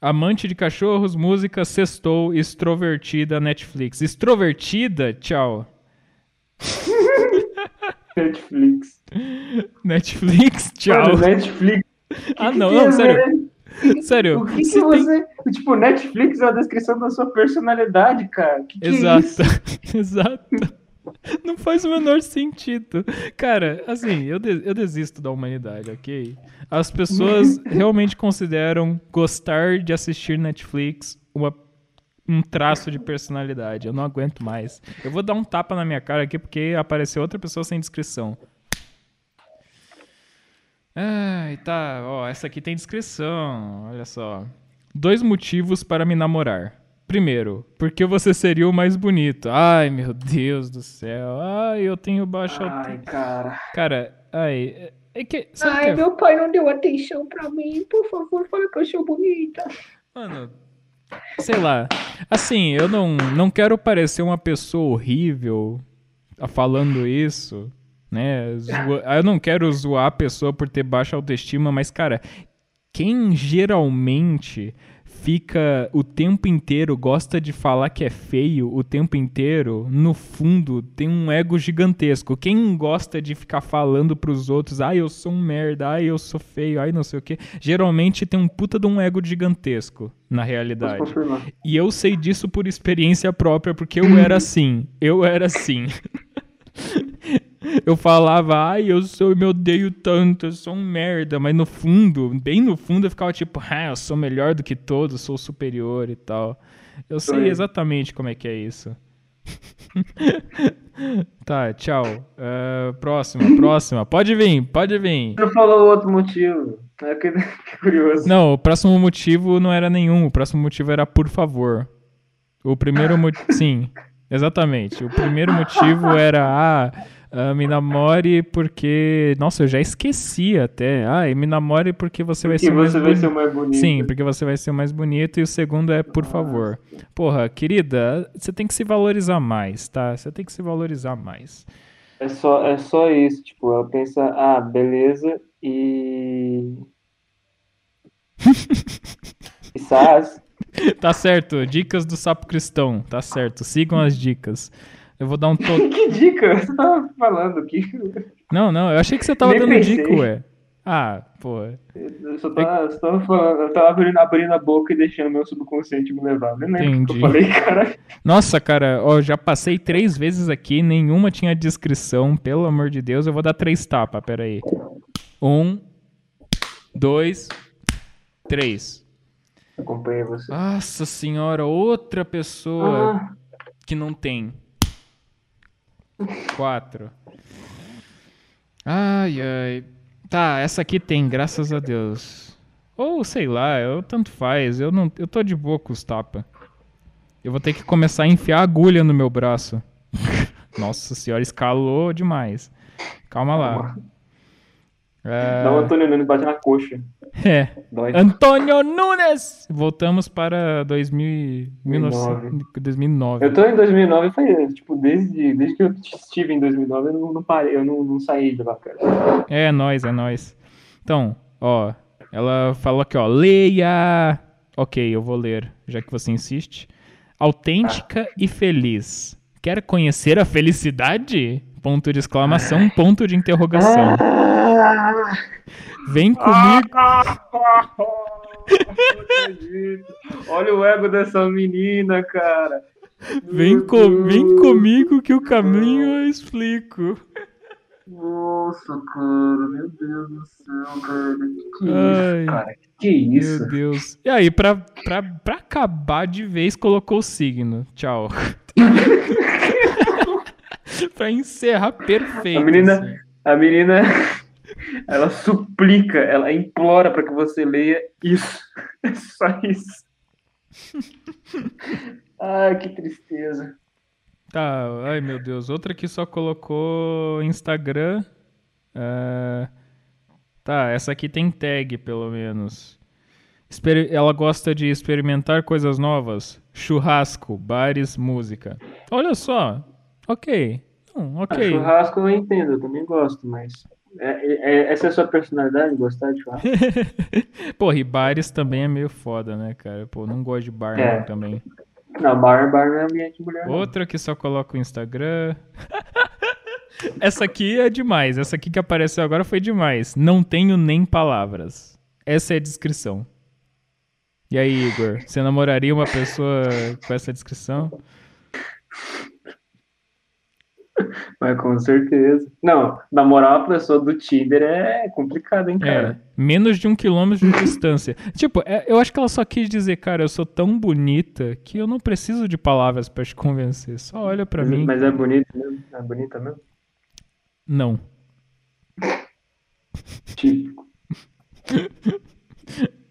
Amante de cachorros, música, sextou, extrovertida, Netflix. Extrovertida? Tchau. Netflix. Netflix? Tchau. Mano, Netflix. ah, não, que não, é, sério. velho? Sério. O que, que você tem-. Tipo, Netflix é a descrição da sua personalidade, cara. Que que é Exato, isso? exato. Não faz o menor sentido. Cara, assim, eu, de- eu desisto da humanidade, ok? As pessoas realmente consideram gostar de assistir Netflix uma- um traço de personalidade. Eu não aguento mais. Eu vou dar um tapa na minha cara aqui porque apareceu outra pessoa sem descrição. Ai, tá. Ó, essa aqui tem descrição. Olha só. Dois motivos para me namorar. Primeiro, porque você seria o mais bonito. Ai, meu Deus do céu. Ai, eu tenho baixa Ai, cara. Cara, ai, é- que. Ai, que é meu pai não deu atenção pra mim. Por favor, fala que eu sou bonita. Mano, sei lá. Assim, eu não, não quero parecer uma pessoa horrível falando isso, né? Eu não quero zoar a pessoa por ter baixa autoestima, mas, cara, quem geralmente fica o tempo inteiro, gosta de falar que é feio o tempo inteiro, no fundo tem um ego gigantesco. Quem gosta de ficar falando pros outros, ai, eu sou um merda, ai, eu sou feio, ai, não sei o quê, geralmente tem um puta de um ego gigantesco na realidade. E eu sei disso por experiência própria, porque eu era assim. Eu era assim. Eu falava, ai, eu sou, eu me odeio tanto, eu sou um merda, mas no fundo, bem no fundo, eu ficava tipo, ah, eu sou melhor do que todos, sou superior e tal. Eu sei exatamente como é que é isso. tá, tchau. Ah, próxima, próxima. Pode vir, pode vir. Você não falou outro motivo. É que, que curioso. Não, o próximo motivo não era nenhum. O próximo motivo era por favor. O primeiro motivo. Sim, exatamente. O primeiro motivo era. Ah, ah, me namore porque. Nossa, eu já esqueci até. Ah, e me namore porque você vai Porque ser mais você vai boni- ser o mais bonito. Sim, porque você vai ser o mais bonito. E o segundo é por favor. Porra, querida, você tem que se valorizar mais, tá? Você tem que se valorizar mais. É só, é só isso. Tipo, ela pensa, ah, beleza, e. e. Tá certo, dicas do sapo cristão. Tá certo, sigam as dicas. Eu vou dar um toque. Que dica? Você tava falando aqui. Não, não, eu achei que você tava Nem dando pensei. dica, ué. Ah, pô. Eu só tava, só tava falando, eu tava abrindo, abrindo a boca e deixando meu subconsciente me levar. Nem lembro o que Entendi. eu falei, cara. Nossa, cara, ó, já passei três vezes aqui, nenhuma tinha descrição, pelo amor de Deus. Eu vou dar três tapas, peraí. Um, dois, três. Acompanhei você. Nossa senhora, outra pessoa Ah, que não tem. Quatro. Ai, ai. Tá, essa aqui tem, graças a Deus. Ou sei lá, eu tanto faz. Eu não, eu tô de boa com os tapa. Eu vou ter que começar a enfiar agulha no meu braço. Nossa senhora, escalou demais. Calma lá. É, Dá um Antônio Nunes bate na coxa. é. Dói. Antônio Nunes! Voltamos para 2000, e- 2009. 2009. Eu tô em 2009 faz, tipo, desde, desde que eu estive em 2009, eu não, não parei, eu não, não saí de lá, cara. É nóis, é nóis. Então, ó, ela falou aqui, ó, leia. Ok, eu vou ler, já que você insiste. Autêntica e feliz. Quer conhecer a felicidade? Ponto de exclamação, ponto de interrogação. Vem comigo. Olha o ego dessa menina, cara. Vem, Meu co vem comigo que o caminho eu explico. Nossa, cara, meu Deus do céu, cara. Que Ai. isso, cara? Que isso? Meu Deus. E aí, pra, pra, pra acabar de vez, colocou o signo. Tchau. pra encerrar perfeito. A menina, assim. a menina, ela suplica, ela implora para que você leia isso. É só isso. Ai, que tristeza. Tá, ai meu Deus. Outra que só colocou Instagram. É, Tá, essa aqui tem tag, pelo menos. Exper- Ela gosta de experimentar coisas novas. Churrasco, bares, música. Olha só. Ok. Hum, churrasco eu entendo, eu também gosto, mas. é- é- essa é a sua personalidade, gostar de churrasco? Porra, e bares também é meio foda, né, cara? Pô, não gosto de bar É. não, também. Não, bar, bar não é ambiente de mulher. não. Outra que só coloca o Instagram. Essa aqui é demais. Essa aqui que apareceu agora foi demais. Não tenho nem palavras. Essa é a descrição. E aí, Igor? Você namoraria uma pessoa com essa descrição? Mas com certeza. Não, namorar uma pessoa do Tinder é complicado, hein, É, cara? menos de um quilômetro de distância. Tipo, é- eu acho que ela só quis dizer, cara, eu sou tão bonita que eu não preciso de palavras pra te convencer. Só olha pra mas, mim. mas é bonito mesmo? É bonita mesmo? Não. Tipo.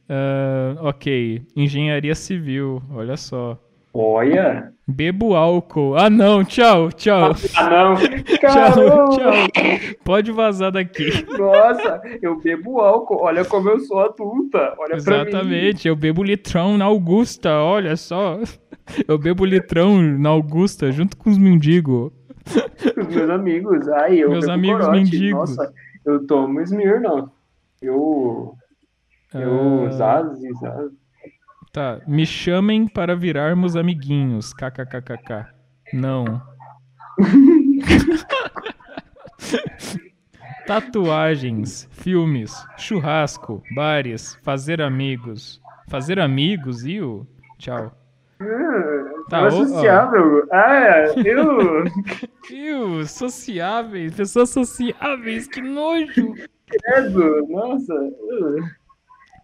Ah, ok. Engenharia civil, olha só. Olha! Bebo álcool. Ah, não, tchau, tchau. Ah, não! Tchau, Caramba! tchau. Pode vazar daqui. Nossa, eu bebo álcool. Olha como eu sou adulta. Olha. Exatamente, eu bebo litrão na Augusta, olha só. Eu bebo litrão na Augusta junto com os mendigos. Os meus amigos. Ai, eu Meus bebo amigos corote. mendigos. Nossa, eu tomo Smirnoff. Eu... Eu... Ah, Zaz Zaz. Tá, me chamem para virarmos amiguinhos. KKKKK. Não. Tatuagens, filmes, churrasco, bares, fazer amigos. Fazer amigos, iu? Tchau. Tá, Tá, ó. sociável. Ah, eu... Iu, sociáveis, pessoas sociáveis, que nojo. Credo, nossa. uh,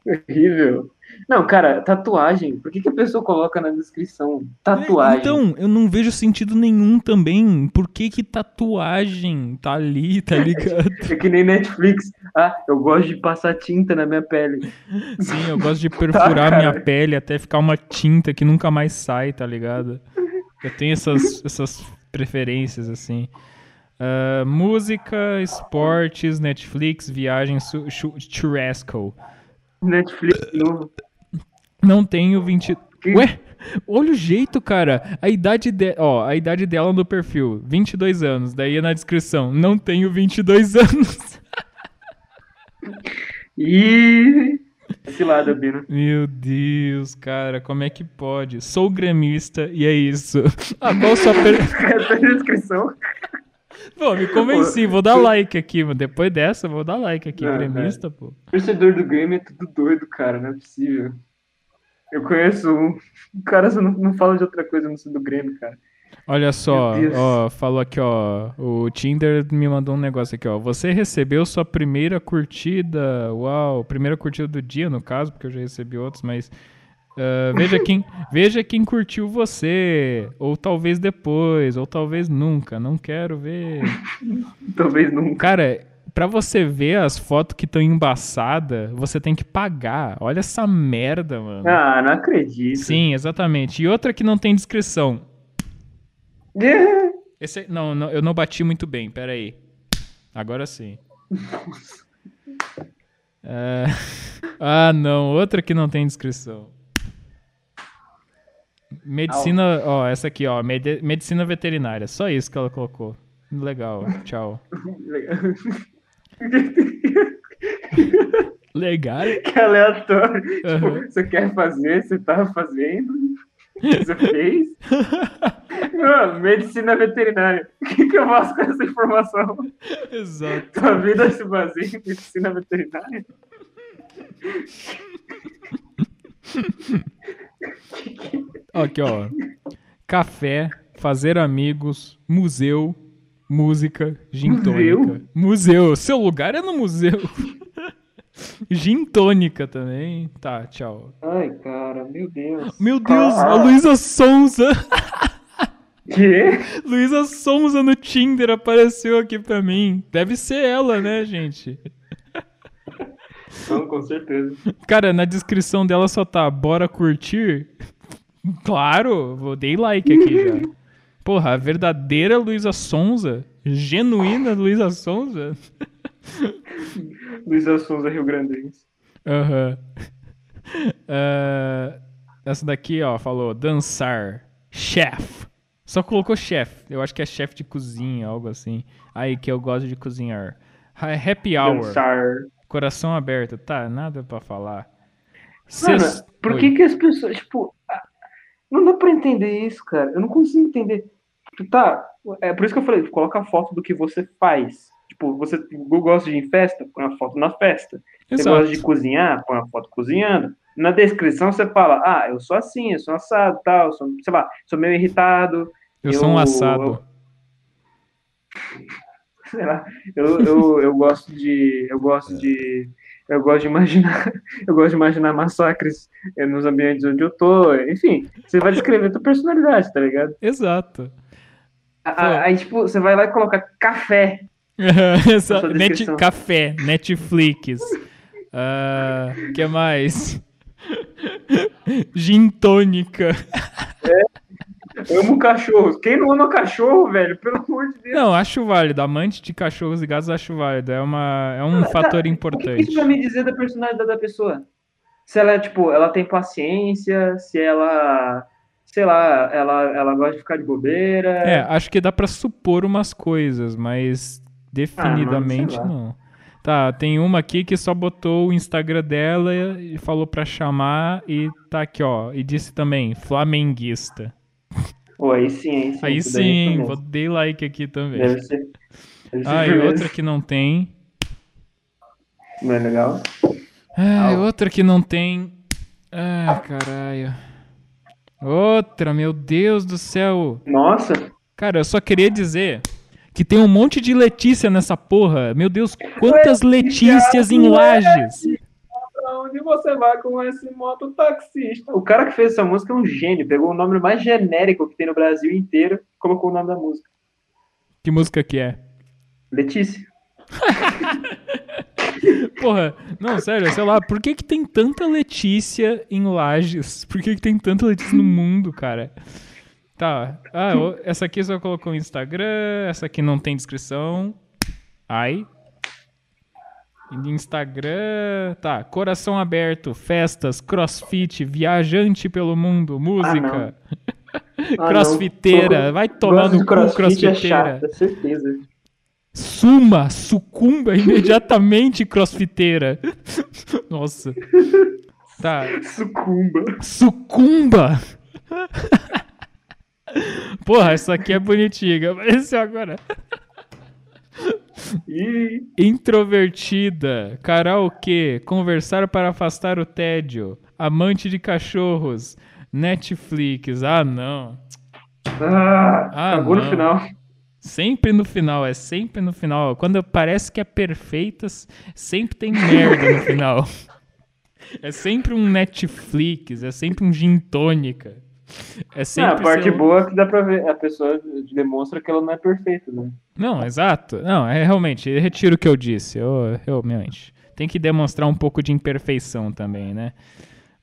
Horrível. Não, cara, tatuagem. Por que, que a pessoa coloca na descrição tatuagem? Então, eu não vejo sentido nenhum também. Por que que tatuagem tá ali, tá ligado? É que nem Netflix. Ah, eu gosto de passar tinta na minha pele. Sim, eu gosto de perfurar Tá, minha pele até ficar uma tinta que nunca mais sai, tá ligado? Eu tenho essas, essas preferências, assim. Ah, música, esportes, Netflix, chu- churrasco. Netflix novo. Não tenho 20... Que- Ué? Olha o jeito, cara. A idade, de... Ó, a idade dela no perfil, 22 anos. Daí na descrição, não tenho 22 anos. Ih, cilada, Bino. Meu Deus, cara, como é que pode? Sou gremista e é isso. Ah, qual sua per... Essa é descrição. Pô, me convenci, vou dar like aqui, mano. Depois dessa, vou dar like aqui, Não, gremista, pô. Torcedor do Grêmio é tudo doido, cara. Não é possível. Eu conheço um. O cara só não, não fala de outra coisa não ser do Grêmio, cara. Olha só, ó, falou aqui, ó. O Tinder me mandou um negócio aqui, ó. Você recebeu sua primeira curtida. Uau, primeira curtida do dia, no caso, porque eu já recebi outros, mas. ah, veja quem veja quem curtiu você ou talvez depois ou talvez nunca não quero ver Talvez nunca. Cara, pra você ver as fotos que estão embaçadas, você tem que pagar. Olha essa merda, mano. Ah, não acredito. Sim, exatamente. E outra que não tem descrição. Esse, não, não, eu não bati muito bem, pera aí. Agora sim. É, Ah, não, outra que não tem descrição. Medicina, ó, essa aqui, ó, medicina veterinária. Só isso que ela colocou. Legal, tchau. Legal. que aleatório. Tipo, Aham. você quer fazer, você tá fazendo. Você fez? Medicina veterinária. O que, que eu faço com essa informação? Exato. Sua vida se baseia em medicina veterinária? Aqui, ó. Café, fazer amigos, museu, música, gin Museu? tônica. Museu. Seu lugar é no museu. gin tônica também. Tá, tchau. Ai, cara, meu Deus. Meu Deus, Ah. a Luísa Sonza. Que? Luísa Sonza no Tinder apareceu aqui pra mim. Deve ser ela, né, gente? Não, com certeza. Cara, na descrição dela só tá bora curtir. Claro, vou dei like aqui já. Porra, a verdadeira Luísa Sonza, genuína Luísa Sonza. Luísa Souza Rio Grandense. Aham. Ah, essa daqui, ó, falou dançar, chef. Só colocou chef. Eu acho que é chefe de cozinha, algo assim. Aí que eu gosto de cozinhar. Ha- Happy hour. Dançar. Coração aberto. Tá, nada pra falar. Mano, Sex- por Oi. que que as pessoas, tipo... Não dá pra entender isso, cara. Eu não consigo entender. Tá, é por isso que eu falei, coloca a foto do que você faz. Tipo, você gosta de ir em festa? Põe a foto na festa. Você Exato. gosta de cozinhar? Põe a foto cozinhando. Na descrição você fala, ah, eu sou assim, eu sou assado, tal, eu sou, sei lá, sou meio irritado, Eu sou um eu- assado. sei lá, eu, eu, eu gosto de, eu gosto de, eu gosto de imaginar, eu gosto de imaginar massacres eh, nos ambientes onde eu tô, enfim, você vai descrever a tua personalidade, tá ligado? Exato. A- Aí, tipo, você vai lá e coloca café, Net, café, Netflix. Ah, que mais? Gin tônica. eu amo cachorros, quem não ama cachorro, velho, pelo amor de Deus. Não, acho válido. Amante de cachorros e gatos, acho válido. É, uma, é um fator O que que importante. isso vai me dizer da personalidade da pessoa? Se ela, tipo, ela tem paciência, se ela, sei lá, ela, ela gosta de ficar de bobeira. É, acho que dá pra supor umas coisas, mas definidamente Ah, não. Tá, tem uma aqui que só botou o Instagram dela e falou pra chamar e tá aqui, ó. E disse também, flamenguista. Pô, aí sim, aí sim. Aí é sim, vou dei like aqui também. Deve ser. Deve ser Ah, e outra que não tem. Não é legal? Ah, outra que não tem. Ah, caralho. Outra, meu Deus do céu. Nossa, Cara, eu só queria dizer que tem um monte de Letícia nessa porra. Meu Deus, quantas Letícias em Lages. Pra onde você vai com esse mototaxista? O cara que fez essa música é um gênio. Pegou o nome mais genérico que tem no Brasil inteiro e colocou o nome da música. Que música que é? Letícia. Porra, não, sério, sei lá, por que que tem tanta Letícia em Lages? Por que que tem tanta Letícia no mundo, cara? Tá, ah, essa aqui só colocou o Instagram, essa aqui não tem descrição. Ai. Instagram, tá, coração aberto, festas, crossfit, viajante pelo mundo, música, Ah, crossfiteira, não. vai tomar no cu, crossfit é crossfiteira. é certeza. Suma, sucumba imediatamente, crossfiteira. Nossa. Tá, Sucumba. sucumba. Porra, essa aqui é bonitinha. Mas esse agora. Ih, Introvertida, karaokê, conversar para afastar o tédio, amante de cachorros, Netflix. Ah, não. ah, Ah, acabou não. no final. Sempre no final, é sempre no final. Quando parece que é perfeita, sempre tem merda no final. É sempre um Netflix, é sempre um gin tônica. É sempre a parte lá- boa é que dá pra ver, a pessoa demonstra que ela não é perfeita, né? Não, exato. Não, é realmente, retiro o que eu disse. Eu, realmente. Tem que demonstrar um pouco de imperfeição também, né?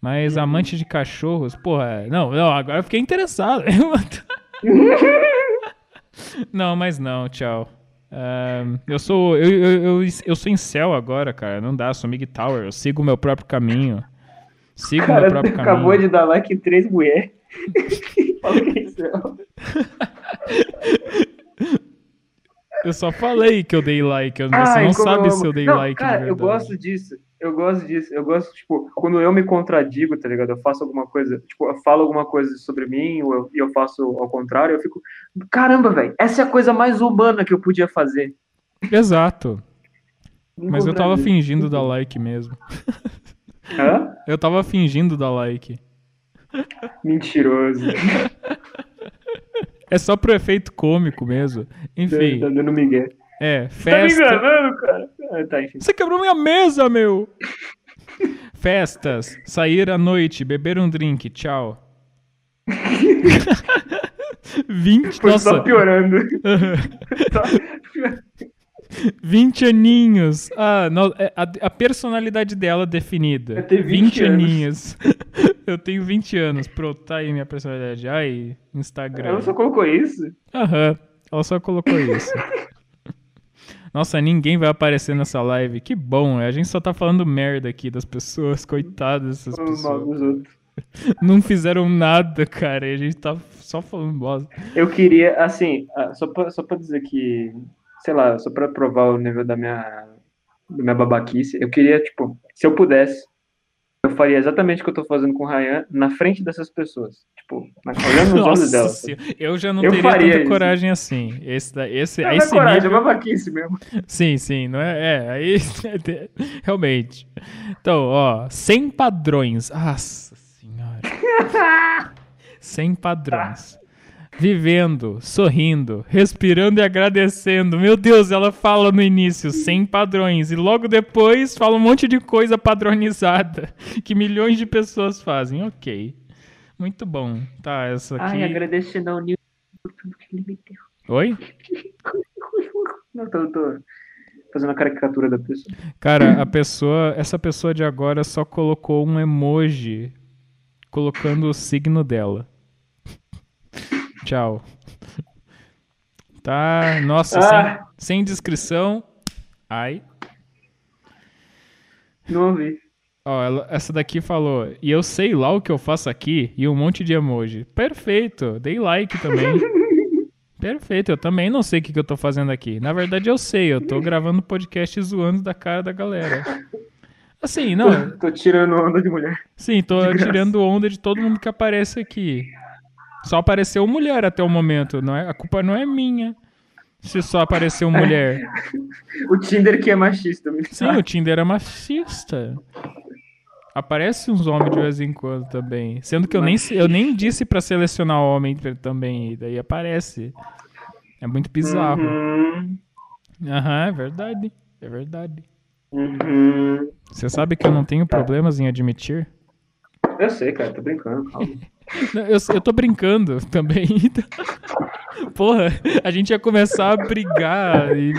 Mas Uhum. amante de cachorros, porra, não, não, agora eu fiquei interessado. não, mas não, tchau. Eu sou eu, eu, eu, eu sou incel agora, cara. Não dá, sou Mig Tower. Eu sigo o meu próprio caminho. Sigo O meu próprio acabou caminho. de dar like em três mulheres. Eu só falei que eu dei like. eu- Você não eu sabe amo. se eu dei Não, like. Cara, eu gosto disso. Eu gosto disso. Eu gosto, tipo, quando eu me contradigo, tá ligado? Eu faço alguma coisa, tipo, eu falo alguma coisa sobre mim, ou eu, e eu faço ao contrário, eu fico, caramba, velho, essa é a coisa mais humana que eu podia fazer. Exato. Me Mas eu tava fingindo dar like mesmo. Hã? Eu tava fingindo dar like. Mentiroso. É só pro efeito cômico mesmo. Enfim, Tá dando migué. é, Tá me festa. enganando, cara? Ah, tá, enfim. Você quebrou minha mesa, meu! Festas, sair à noite, beber um drink, tchau. 20, Foi nossa, só piorando. Só- 20 aninhos. Ah, no- é, a, a personalidade dela definida. Eu tenho 20 anos. aninhos. Eu tenho 20 anos. Pronto, tá aí minha personalidade. Ai, Instagram. Ela só colocou isso? Aham, ela só colocou isso. Nossa, ninguém vai aparecer nessa live. Que bom, a gente só tá falando merda aqui das pessoas, coitadas dessas Falando mal pessoas. dos outros. Não fizeram nada, cara, e a gente tá só falando bosta. Eu queria, assim, ah, só pra, só pra dizer que, sei lá, só pra provar o nível da minha, da minha babaquice, eu queria, tipo, se eu pudesse, eu faria exatamente o que eu tô fazendo com o Ryan na frente dessas pessoas. Tipo, olhando nos olhos dela. Nossa, senhora, eu já não Eu teria faria tanta isso. coragem assim. Esse, esse, Não, é esse coragem, nível- é babaquice mesmo. Sim, sim, não é? É, aí realmente. Então, ó, sem padrões. Nossa senhora. Sem padrões. Vivendo, sorrindo, respirando e agradecendo. Meu Deus, ela fala no início, sem padrões. E logo depois fala um monte de coisa padronizada que milhões de pessoas fazem. Ok. Muito bom. Tá, essa aqui. Ai, agradecendo ao Nil por tudo que ele me deu. Oi? Não, tô, tô fazendo a caricatura da pessoa. Cara, a pessoa, essa pessoa de agora só colocou um emoji colocando o signo dela. Tchau. Tá, nossa, Ah. sem, sem descrição. Ai. Não ouvi. Ó, ela- essa daqui falou, e eu sei lá o que eu faço aqui, e um monte de emoji. Perfeito, dei like também. Perfeito, eu também não sei o que, que eu tô fazendo aqui. Na verdade, eu sei, eu tô gravando podcast zoando da cara da galera. Assim, não, Tô, tô tirando onda de mulher. Sim, tô tirando onda de todo mundo que aparece aqui. Só apareceu mulher até o momento, não é? A culpa não é minha. Se só apareceu mulher. O Tinder que é machista. me Sim, o Tinder é machista. Aparece uns homens de vez em quando também. Sendo que eu nem, eu nem disse pra selecionar homem também. E daí aparece. É muito bizarro. Uhum, Aham, é verdade. É verdade. uhum. Você sabe que eu não tenho problemas em admitir? Eu sei, cara, tô brincando. calma. Eu, eu tô brincando também. Porra, a gente ia começar a brigar. e-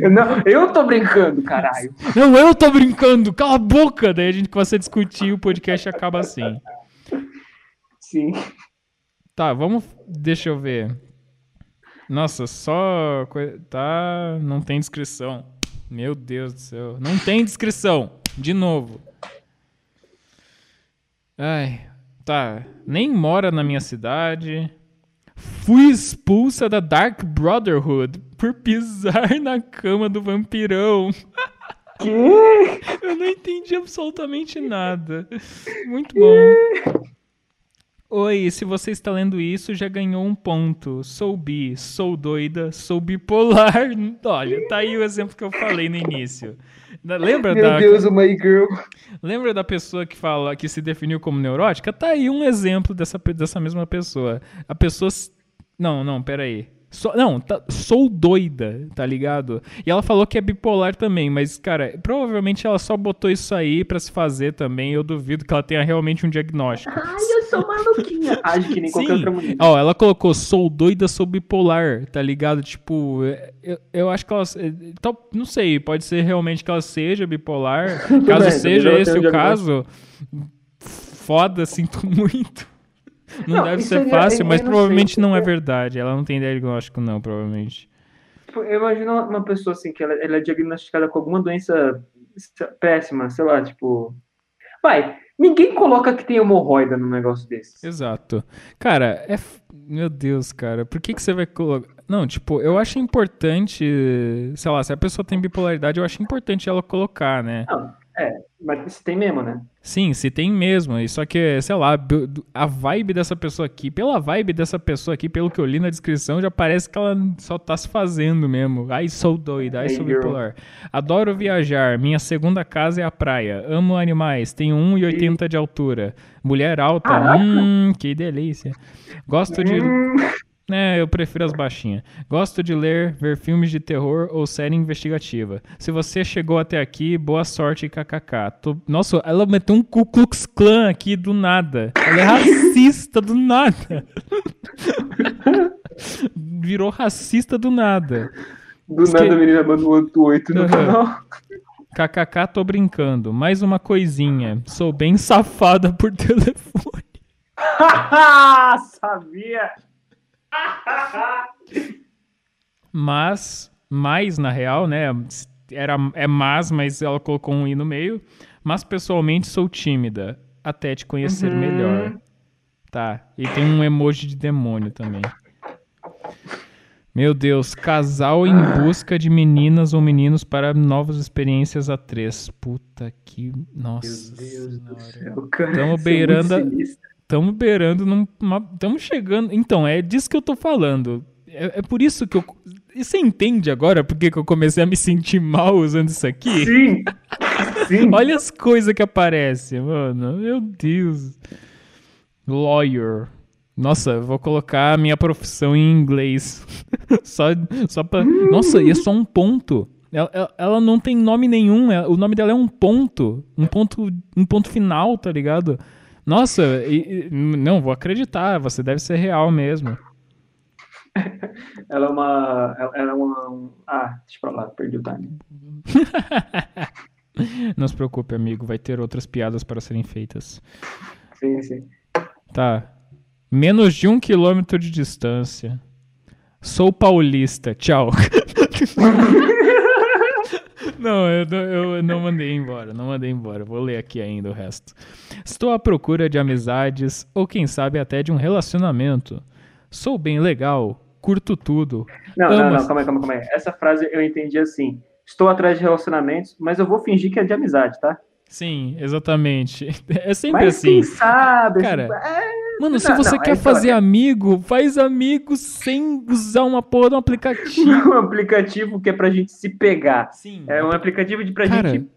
Eu Não, eu tô brincando, caralho. Não, eu tô brincando, cala a boca! Daí a gente começa a discutir e o podcast acaba assim. Sim. Tá, vamos. Deixa eu ver. Nossa, só. Tá. Não tem descrição. Meu Deus do céu. Não tem descrição. De novo. Ai. Tá. Nem mora na minha cidade. Fui expulsa da Dark Brotherhood por pisar na cama do vampirão. Que? Eu não entendi absolutamente nada. Muito bom. Oi, se você está lendo isso, já ganhou um ponto. Sou bi, sou doida, sou bipolar. Olha, tá aí o exemplo que eu falei no início. Da- Lembra Meu da, Deus, uma girl. lembra da pessoa que fala que se definiu como neurótica? Tá aí um exemplo dessa, dessa mesma pessoa. A pessoa. Não, não, peraí. Sou, não, tá- sou doida, tá ligado? E ela falou que é bipolar também, mas, cara, provavelmente ela só botou isso aí pra se fazer também. Eu duvido que ela tenha realmente um diagnóstico. Ai, eu sou maluquinha. Age que nem qualquer Sim. outra mulher. Ó, ela colocou sou doida, sou bipolar, tá ligado? Tipo, é, eu, eu acho que ela. é, tal- Não sei, pode ser realmente que ela seja bipolar. Caso bem, seja esse o caso, foda, sinto muito. Não, Não, deve ser é- fácil, eu mas provavelmente sei, não é porque- verdade. Ela não tem diagnóstico, não, provavelmente. Tipo, Eu imagino uma pessoa assim, que ela, ela é diagnosticada com alguma doença péssima, sei lá, tipo. Vai, ninguém coloca que tem hemorroida num negócio desse. Exato. Cara, é. f- Meu Deus, cara, por que, que você vai colocar. Não, tipo, eu acho importante. Sei lá, se a pessoa tem bipolaridade, eu acho importante ela colocar, né? Não, é, mas isso tem mesmo, né? Sim, se tem mesmo. E Só que, sei lá, a vibe dessa pessoa aqui, pela vibe dessa pessoa aqui, pelo que eu li na descrição, já parece que ela só tá se fazendo mesmo. Ai, sou doida, ai, sou bipolar. Adoro viajar, minha segunda casa é a praia. Amo animais, tenho 1,80 de altura. Mulher alta, Caraca. hum, que delícia. Gosto de. É, eu prefiro as baixinhas. Gosto de ler, ver filmes de terror ou série investigativa. Se você chegou até aqui, boa sorte, kkk. Tô... Nossa, ela meteu um Ku Klux Klan aqui do nada. Ela é racista do nada. Virou racista do nada. Do nada a menina manda um 88 no Uhum. canal. KKK, tô brincando. Mais uma coisinha. Sou bem safada por telefone. Sabia! Mas, mais na real, né? Era, é mas, mas ela colocou um i no meio. Mas pessoalmente sou tímida. Até te conhecer Uhum. melhor. Tá. E tem um emoji de demônio também. Meu Deus, casal em busca de meninas ou meninos para novas experiências a três. Puta que. Nossa. Meu Deus do Senhora. céu, cara. Tamo isso é Estamos beirando. Estamos chegando. Então, é disso que eu tô falando. É, é por isso que eu. E você entende agora por que eu comecei a me sentir mal usando isso aqui? Sim! Sim! Olha as coisas que aparecem, mano. Meu Deus. Lawyer. Nossa, eu vou colocar a minha profissão em inglês. só, só pra. Nossa, e é só um ponto. Ela, ela- ela não tem nome nenhum. é- O nome dela é um ponto. Um ponto, um ponto final, tá ligado? Nossa, e- e- não, vou acreditar. Você deve ser real mesmo. Ela é uma. Ela é uma. um- Ah, deixa pra lá, perdi o time. Não se preocupe, amigo. Vai ter outras piadas para serem feitas. Sim, sim. Tá. Menos de um quilômetro de distância. Sou paulista. Tchau. não, eu, não- eu não mandei embora. Não mandei embora. Vou ler aqui ainda o resto. Estou à procura de amizades ou quem sabe até de um relacionamento. Sou bem legal. Curto tudo. Não, não, Ama- não, calma aí, calma calma aí. Essa frase eu entendi assim. Estou atrás de relacionamentos, mas eu vou fingir que é de amizade, tá? Sim, exatamente. É sempre Mas assim. quem sabe? Cara, É, Mano, se Não, você não, quer é fazer amigo, faz amigo sem usar uma porra de um aplicativo. um aplicativo que é pra gente se pegar. Sim. É um aplicativo de pra Cara, gente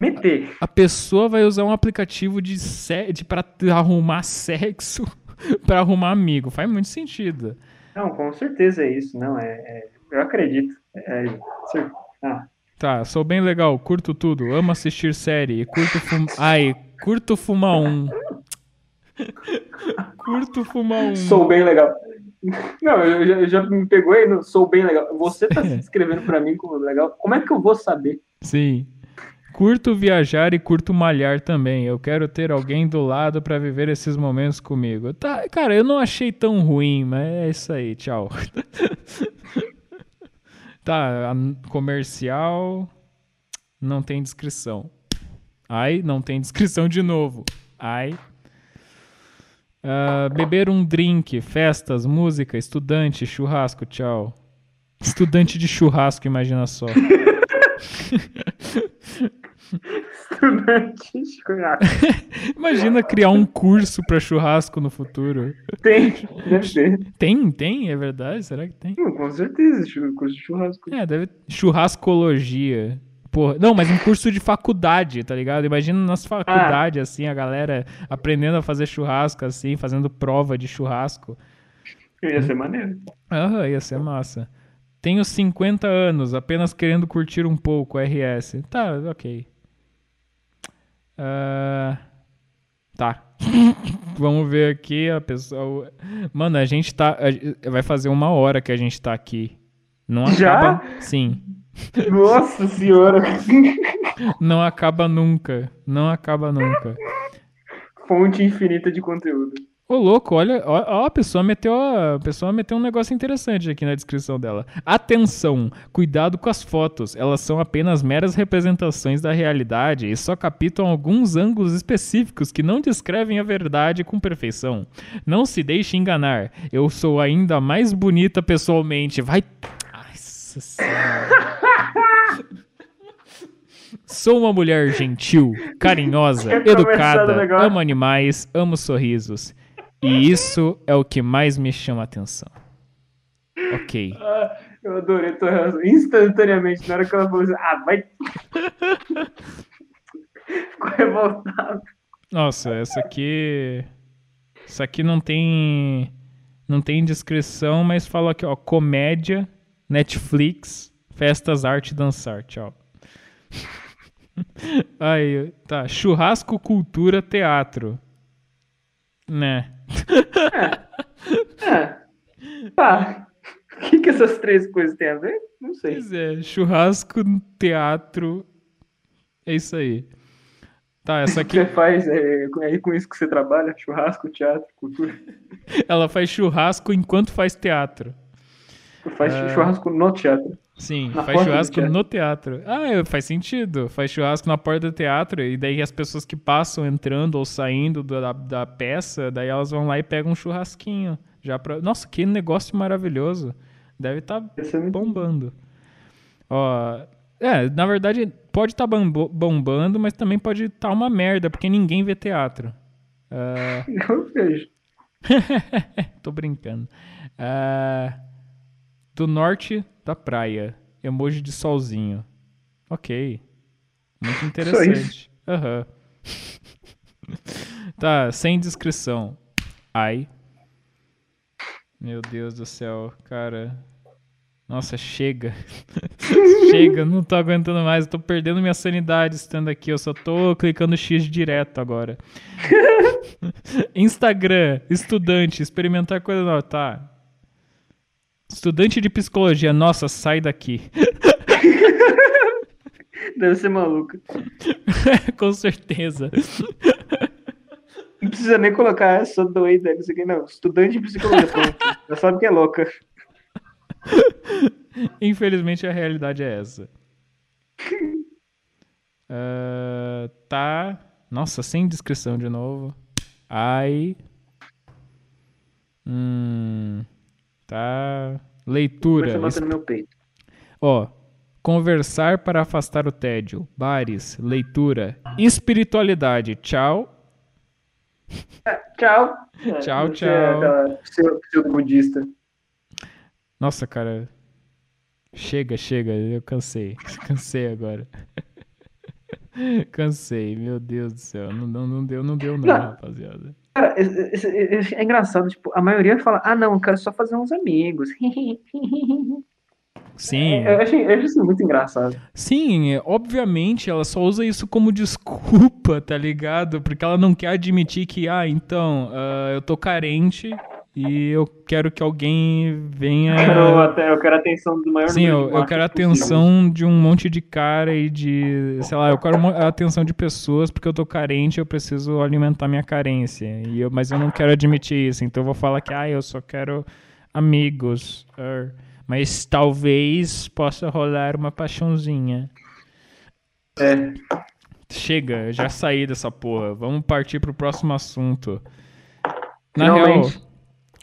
meter. A pessoa vai usar um aplicativo de, se... de para arrumar sexo pra arrumar amigo. Faz muito sentido. Não, com certeza é isso. Não, é. é- eu acredito. É, cer- ah, Tá, sou bem legal, curto tudo, amo assistir série, e curto fum... Ai, curto fumar um. Curto fumar um. sou bem legal. Não, eu já, eu já me pegou aí sou bem legal. Você tá se descrevendo pra mim como legal. Como é que eu vou saber? Sim. Curto viajar e curto malhar também. Eu quero ter alguém do lado pra viver esses momentos comigo. Tá, cara, eu não achei tão ruim, mas é isso aí. Tchau. tá, comercial não tem descrição. Ai, não tem descrição de novo. Ai. Ah, beber um drink, festas, música, estudante, churrasco, tchau. Estudante de churrasco, imagina só. Estudante de churrasco. Imagina criar um curso pra churrasco no futuro. Tem, deve ter. Tem, tem, é verdade? Será que tem? Hum, Com certeza, curso de churrasco. É, deve churrascologia. Porra, não, mas um curso de faculdade, tá ligado? Imagina nas faculdades, assim, a galera aprendendo a fazer churrasco, assim, fazendo prova de churrasco. Ia ser maneiro. Aham, ia ser massa. Tenho 50 anos, apenas querendo curtir um pouco, RS. Tá, ok. Ah, tá. Vamos ver aqui a pessoa. Mano, a gente tá. a- Vai fazer uma hora que a gente tá aqui. Não Já? acaba. Sim. Nossa senhora. Não acaba nunca. Não acaba nunca. Fonte infinita de conteúdo. Ô, louco, olha, ó, ó, a pessoa meteu, a pessoa meteu um negócio interessante aqui na descrição dela. Atenção, cuidado com as fotos, elas são apenas meras representações da realidade e só captam alguns ângulos específicos que não descrevem a verdade com perfeição. Não se deixe enganar, eu sou ainda mais bonita pessoalmente. Vai. Nossa senhora. Sou uma mulher gentil, carinhosa, educada, amo animais, amo sorrisos. E isso é o que mais me chama a atenção. Ok. Ah, eu adorei. Instantaneamente, na hora que ela falou assim, ah, vai. Ficou revoltado. Nossa, essa aqui. Essa aqui não tem. Não tem descrição, mas fala aqui, ó, comédia, Netflix, festas, arte, dançar. Tchau. Aí, tá. Churrasco, cultura, teatro. Né? É. Tá. O que, que essas três coisas têm a ver? Não sei. Pois é, churrasco, teatro. É isso aí. Tá, essa aqui. Você faz, é, é com isso que você trabalha? Churrasco, teatro, cultura? Ela faz churrasco enquanto faz teatro. Faz Ah. churrasco no teatro. Sim, Na faz churrasco teatro. no teatro. Ah, é, faz sentido. Faz churrasco na porta do teatro e daí as pessoas que passam entrando ou saindo da, da peça, daí elas vão lá e pegam um churrasquinho. Já pra... Nossa, que negócio maravilhoso. Deve estar é muito bombando. Ó, é, na verdade, pode estar bombando, mas também pode estar uma merda, porque ninguém vê teatro. Ah, Eu vejo. Tô brincando. Ah, do norte da praia. Emoji de solzinho. Ok. Muito interessante. Aham. tá, sem descrição. Ai. Meu Deus do céu, cara. Nossa, chega. chega, não tô aguentando mais. Eu tô perdendo minha sanidade estando aqui. Eu só tô clicando X direto agora. Instagram, estudante, experimentar coisa nova. Tá. Estudante de psicologia, nossa, sai daqui. Deve ser maluca. Com certeza. Não precisa nem colocar, "Ah, sou doida, não sei o que, não. Estudante de psicologia, pronto. Já sabe que é louca. Infelizmente a realidade é essa. Ah, tá. Nossa, sem descrição de novo. Ai. Hum. Tá. Leitura. batendo no meu peito. Ó, conversar para afastar o tédio. Bares, leitura, espiritualidade. Tchau. Tchau. Tchau, tchau. É aquela pseu- pseudo-budista. Nossa, cara. Chega, chega, eu cansei. Cansei agora. Cansei, meu Deus do céu. Não, não, não deu, não deu não, Não. rapaziada. Cara, esse- é engraçado, tipo, a maioria fala, ah, não, eu quero só fazer uns amigos. Sim, Eu achei, eu achei isso muito engraçado. sim, é, obviamente ela só usa isso como desculpa, tá ligado? Porque ela não quer admitir que, ah, então, ah, eu tô carente e eu quero que alguém venha. Eu quero, até, eu quero a atenção do maior Sim, número eu, eu quero a atenção de um monte de cara e de. Sei lá, eu quero a atenção de pessoas porque eu tô carente, eu preciso alimentar minha carência. E eu, mas eu não quero admitir isso, então eu vou falar que, ah, eu só quero amigos. er, mas talvez possa rolar uma paixãozinha. É, Chega, eu já saí dessa porra. Vamos partir pro próximo assunto. Na Finalmente. real.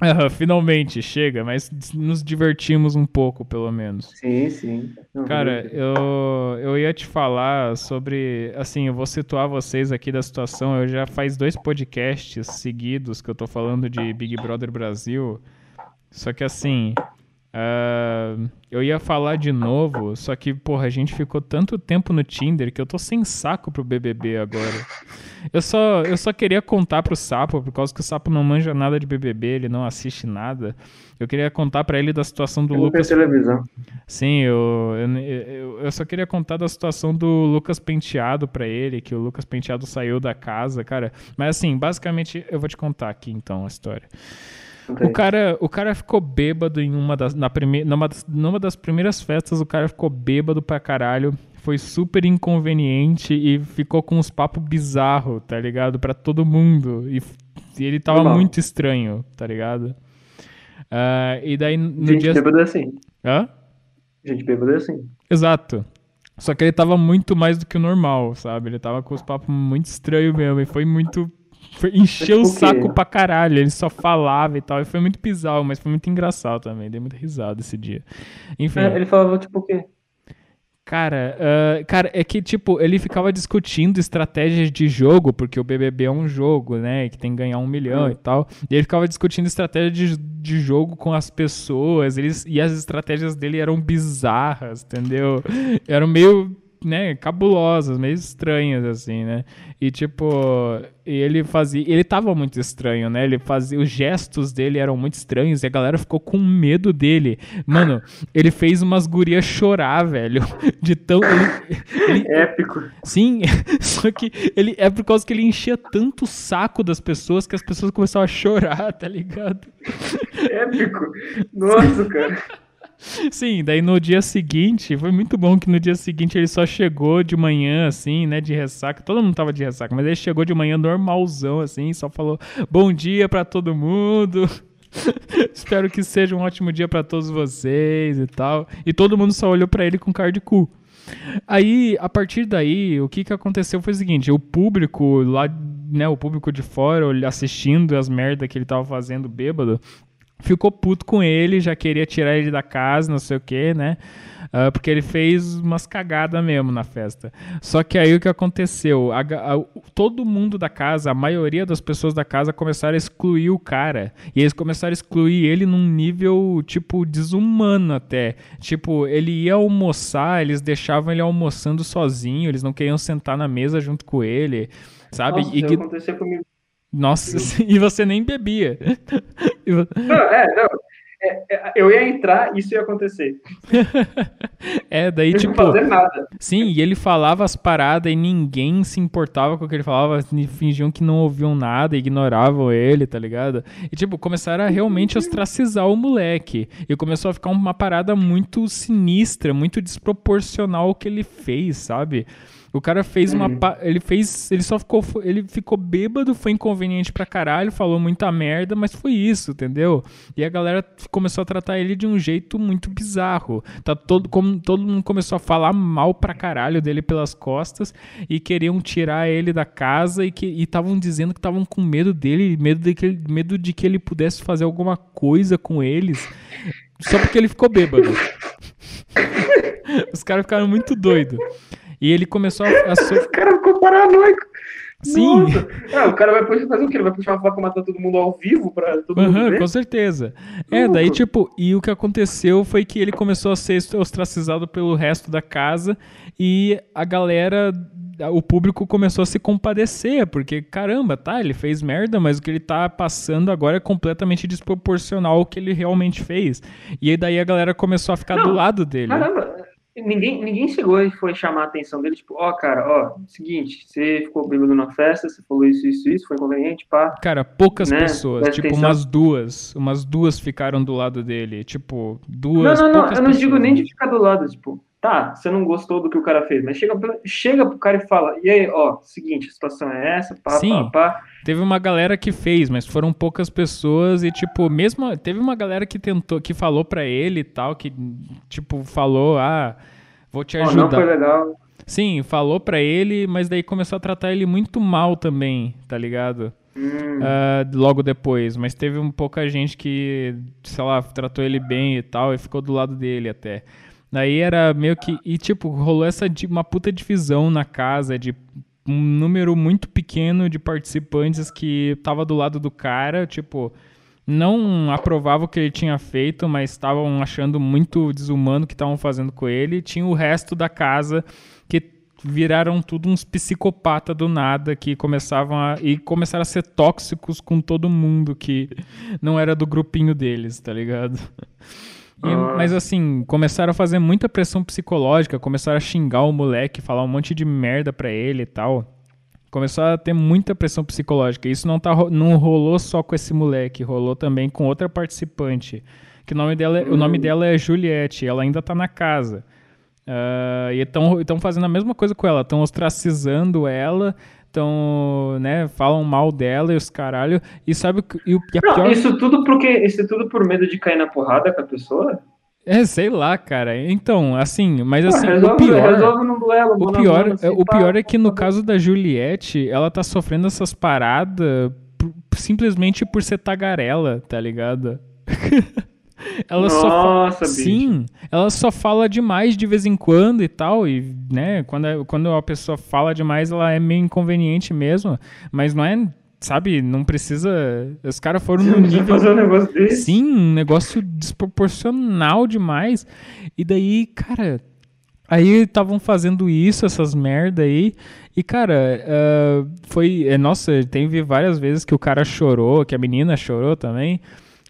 Aham, finalmente, chega, mas nos divertimos um pouco, pelo menos. sim, sim. Não, Cara, eu, eu ia te falar sobre. Assim, eu vou situar vocês aqui da situação. Eu já faz dois podcasts seguidos que eu tô falando de Big Brother Brasil. Só que assim. Ah, eu ia falar de novo, só que, porra, a gente ficou tanto tempo no Tinder que eu tô sem saco pro BBB agora. Eu só, eu só queria contar pro Sapo, por causa que o Sapo não manja nada de BBB, ele não assiste nada. Eu queria contar pra ele da situação do eu Lucas televisão. Sim, eu, eu, eu, eu só queria contar da situação do Lucas Penteado pra ele, que o Lucas Penteado saiu da casa, cara. Mas assim, basicamente, eu vou te contar aqui então a história. O cara, o cara ficou bêbado em uma das, na prime, numa, das, numa das primeiras festas, o cara ficou bêbado pra caralho. Foi super inconveniente e ficou com uns papos bizarros, tá ligado? Pra todo mundo. E, e ele tava Normal. muito estranho, tá ligado? Ah, e daí no Gente dia. bêbada é assim. Hã? Gente bêbada é assim. Exato. Só que ele tava muito mais do que o normal, sabe? Ele tava com os papos muito estranhos mesmo. E foi muito. Foi, encheu o quê? saco pra caralho. Ele só falava e tal. E foi muito bizarro, mas foi muito engraçado também. Dei muita risada esse dia. Enfim. É, ele falava, tipo, o quê? Cara, ah, cara, é que, tipo, ele ficava discutindo estratégias de jogo, porque o BBB é um jogo, né? Que tem que ganhar um milhão Hum. e tal. E ele ficava discutindo estratégia de, de jogo com as pessoas. Eles, e as estratégias dele eram bizarras, entendeu? Eram meio né, cabulosas, meio estranhas, assim, né? E, tipo, ele fazia. Ele tava muito estranho, né? Ele fazia. Os gestos dele eram muito estranhos e a galera ficou com medo dele. Mano, ele fez umas gurias chorar, velho. De tão. Ele, ele, Épico. Sim, só que ele é por causa que ele enchia tanto o saco das pessoas que as pessoas começavam a chorar, tá ligado? Épico. Nossa, cara. Sim, daí no dia seguinte, foi muito bom que no dia seguinte ele só chegou de manhã, assim, né, de ressaca. Todo mundo tava de ressaca, mas ele chegou de manhã normalzão, assim, só falou bom dia para todo mundo. Espero que seja um ótimo dia para todos vocês e tal. E todo mundo só olhou para ele com cara de cu. Aí, a partir daí, o que que aconteceu foi o seguinte, o público lá, né, o público de fora assistindo as merdas que ele tava fazendo bêbado, ficou puto com ele, já queria tirar ele da casa, não sei o que, né? Uh, porque ele fez umas cagadas mesmo na festa. Só que aí o que aconteceu? A, a, todo mundo da casa, a maioria das pessoas da casa começaram a excluir o cara. E eles começaram a excluir ele num nível, tipo, desumano até. Tipo, ele ia almoçar, eles deixavam ele almoçando sozinho, eles não queriam sentar na mesa junto com ele, sabe? Nossa, e que... aconteceu comigo. Nossa, e você nem bebia. Não, é, não. É, é, eu ia entrar, isso ia acontecer. é, daí não tipo. Não fazer nada. Sim, e ele falava as paradas e ninguém se importava com o que ele falava, fingiam que não ouviam nada, ignoravam ele, tá ligado? E tipo, começaram a realmente ostracizar o moleque. E começou a ficar uma parada muito sinistra, muito desproporcional ao que ele fez, sabe? O cara fez uma. Uhum. Ele fez. Ele só ficou. Ele ficou bêbado, foi inconveniente pra caralho, falou muita merda, mas foi isso, entendeu? E a galera começou a tratar ele de um jeito muito bizarro. Tá todo, como, todo mundo começou a falar mal pra caralho dele pelas costas e queriam tirar ele da casa e estavam dizendo que estavam com medo dele, medo de, que, medo de que ele pudesse fazer alguma coisa com eles. Só porque ele ficou bêbado. Os caras ficaram muito doidos. E ele começou a. a so... Esse cara ficou paranoico. Sim. Ah, o cara vai fazer o quê? Ele vai puxar uma faca matar todo mundo ao vivo pra todo uhum, mundo ver? Com certeza. É, daí, tipo, e o que aconteceu foi que ele começou a ser ostracizado pelo resto da casa e a galera, o público começou a se compadecer, porque, caramba, tá, ele fez merda, mas o que ele tá passando agora é completamente desproporcional ao que ele realmente fez. E aí daí a galera começou a ficar Não, do lado dele. Caramba, ninguém, ninguém chegou e foi chamar a atenção dele, tipo, ó, oh, cara, ó, seguinte, você ficou bêbado na festa, você falou isso, isso, isso, foi inconveniente, pá. Cara, poucas né? pessoas, Presta tipo, atenção. umas duas, umas duas ficaram do lado dele, tipo, duas, Não, não, não, eu não pessoas. digo nem de ficar do lado, tipo, tá, você não gostou do que o cara fez, mas chega, chega pro cara e fala, e aí, ó, seguinte, a situação é essa, pá, Sim, pá, pá. Teve uma galera que fez, mas foram poucas pessoas e, tipo, mesmo, teve uma galera que tentou, que falou pra ele e tal, que, tipo, falou, ah Vou te ajudar. Oh, não foi legal. Sim, falou pra ele, mas daí começou a tratar ele muito mal também, tá ligado? Hum. Uh, logo depois. Mas teve um pouca gente que, sei lá, tratou ele bem e tal, e ficou do lado dele até. Daí era meio que. E tipo, rolou essa uma puta divisão na casa de um número muito pequeno de participantes que tava do lado do cara, tipo não aprovava o que ele tinha feito, mas estavam achando muito desumano o que estavam fazendo com ele. Tinha o resto da casa que viraram tudo uns psicopata do nada que começavam a e começaram a ser tóxicos com todo mundo que não era do grupinho deles, tá ligado? E, ah. Mas assim, começaram a fazer muita pressão psicológica, começaram a xingar o moleque, falar um monte de merda pra ele e tal começou a ter muita pressão psicológica. Isso não, tá, não rolou só com esse moleque, rolou também com outra participante. Que o nome dela, o nome hum. dela é Juliette, ela ainda tá na casa. Uh, e estão fazendo a mesma coisa com ela, estão ostracizando ela, estão, né, falam mal dela e os caralho. E sabe e o e não, pior... isso tudo porque isso tudo por medo de cair na porrada com a pessoa? É, sei lá, cara. Então, assim, mas assim, resolve, o pior, duelo, o pior, assim, o pior é que no caso da Juliette, ela tá sofrendo essas paradas simplesmente por ser tagarela, tá ligado? ela Nossa, só fala, sim, ela só fala demais de vez em quando e tal, e né, quando, é, quando a pessoa fala demais, ela é meio inconveniente mesmo, mas não é sabe, não precisa. Os caras foram no nível. Fazer um negócio desse. Sim, um negócio desproporcional demais. E daí, cara, Aí estavam fazendo isso, essas merda aí. E, cara, uh, foi. É, nossa, teve várias vezes que o cara chorou, que a menina chorou também.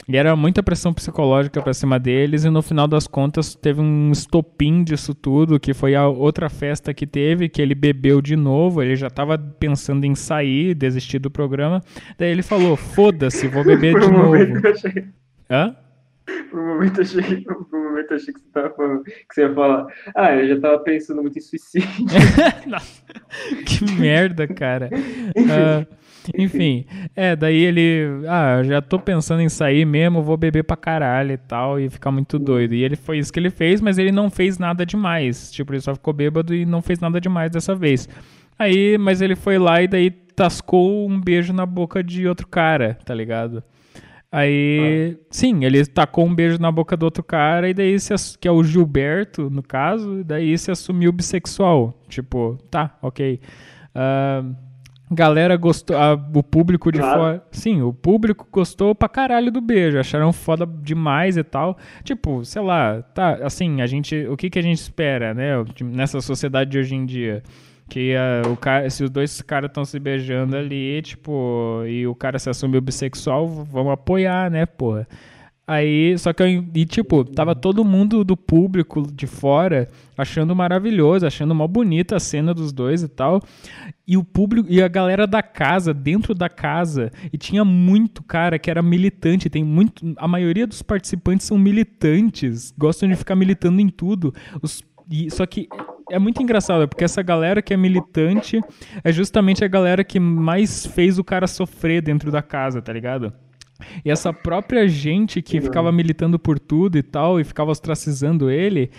E era muita pressão psicológica pra cima deles. E no final das contas teve um estopim disso tudo, que foi a outra festa que teve, que ele bebeu de novo. Ele já tava pensando em sair, desistir do programa. Daí ele falou: foda-se, vou beber de novo. Hã? Por um momento achei, por um momento achei que você tava falando que você ia falar. Ah, eu já tava pensando muito em suicídio. que merda, cara. Uh, enfim, é, daí ele. Ah, já tô pensando em sair mesmo, vou beber pra caralho e tal, e ficar muito doido. E ele foi isso que ele fez, mas ele não fez nada demais. Tipo, ele só ficou bêbado e não fez nada demais dessa vez. Aí, mas ele foi lá e daí tascou um beijo na boca de outro cara, tá ligado? Aí, ah. sim, ele tacou um beijo na boca do outro cara e daí se, que é o Gilberto, no caso, daí se assumiu bissexual. Tipo, tá, ok. Uh, galera gostou, uh, o público de claro. fora, sim, o público gostou pra caralho do beijo, acharam foda demais e tal. Tipo, sei lá, tá, assim, a gente, o que que a gente espera, né, nessa sociedade de hoje em dia? Que uh, o cara, se os dois caras estão se beijando ali, tipo, e o cara se assumiu bissexual, vamos apoiar, né, porra? Aí, só que eu, e tipo, tava todo mundo do público de fora achando maravilhoso, achando mal bonita a cena dos dois e tal. E o público, e a galera da casa, dentro da casa, e tinha muito cara que era militante, tem muito, a maioria dos participantes são militantes, gostam de ficar militando em tudo. Os e, só que é muito engraçado, porque essa galera que é militante é justamente a galera que mais fez o cara sofrer dentro da casa, tá ligado? E essa própria gente que ficava militando por tudo e tal, e ficava ostracizando ele,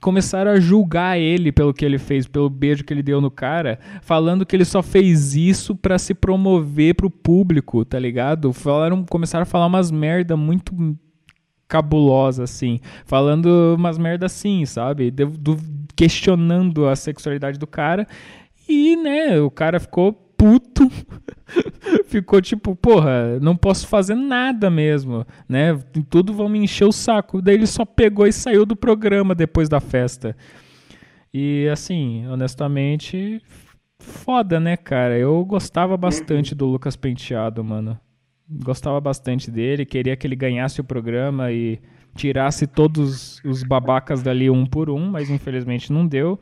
começaram a julgar ele pelo que ele fez, pelo beijo que ele deu no cara, falando que ele só fez isso para se promover pro público, tá ligado? Falaram, começaram a falar umas merda muito cabulosa, assim. Falando umas merda assim, sabe? Do, do, questionando a sexualidade do cara. E, né, o cara ficou puto. ficou tipo, porra, não posso fazer nada mesmo, né? Tudo vão me encher o saco. Daí ele só pegou e saiu do programa depois da festa. E assim, honestamente, foda, né, cara? Eu gostava bastante do Lucas Penteado, mano gostava bastante dele, queria que ele ganhasse o programa e tirasse todos os babacas dali um por um, mas infelizmente não deu.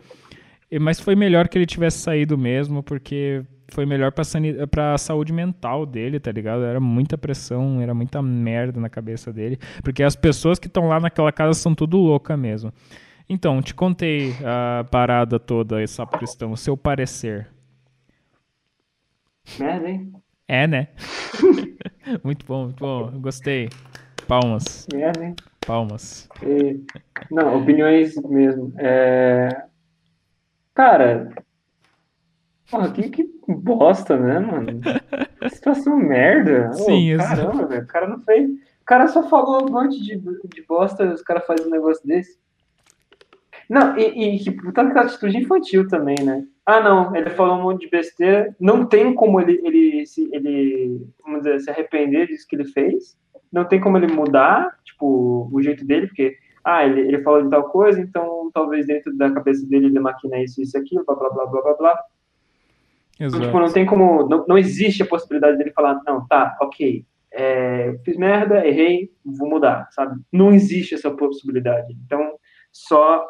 Mas foi melhor que ele tivesse saído mesmo, porque foi melhor pra, pra saúde mental dele, tá ligado? Era muita pressão, era muita merda na cabeça dele. Porque as pessoas que estão lá naquela casa são tudo louca mesmo. Então, te contei a parada toda, essa questão, o seu parecer. Merda, hein? É, né? muito bom, muito bom. Gostei. Palmas. É, né? Palmas. E, não, opiniões mesmo. É... Cara, porra, que, que bosta, né, mano? Que situação merda. Sim, oh, Caramba, velho. O cara não fez. O cara só falou um monte de, de bosta, os caras fazem um negócio desse. Não, e, e que puta atitude infantil também, né? Ah, não, ele falou um monte de besteira. Não tem como ele, ele, se, ele vamos dizer, se arrepender disso que ele fez. Não tem como ele mudar, tipo, o jeito dele, porque, ah, ele, ele falou de tal coisa, então talvez dentro da cabeça dele ele maquina isso, isso, aquilo, blá, blá, blá, blá, blá, blá. Então, tipo, não tem como, não, não existe a possibilidade dele falar, não, tá, ok, é, fiz merda, errei, vou mudar, sabe? Não existe essa possibilidade. Então, só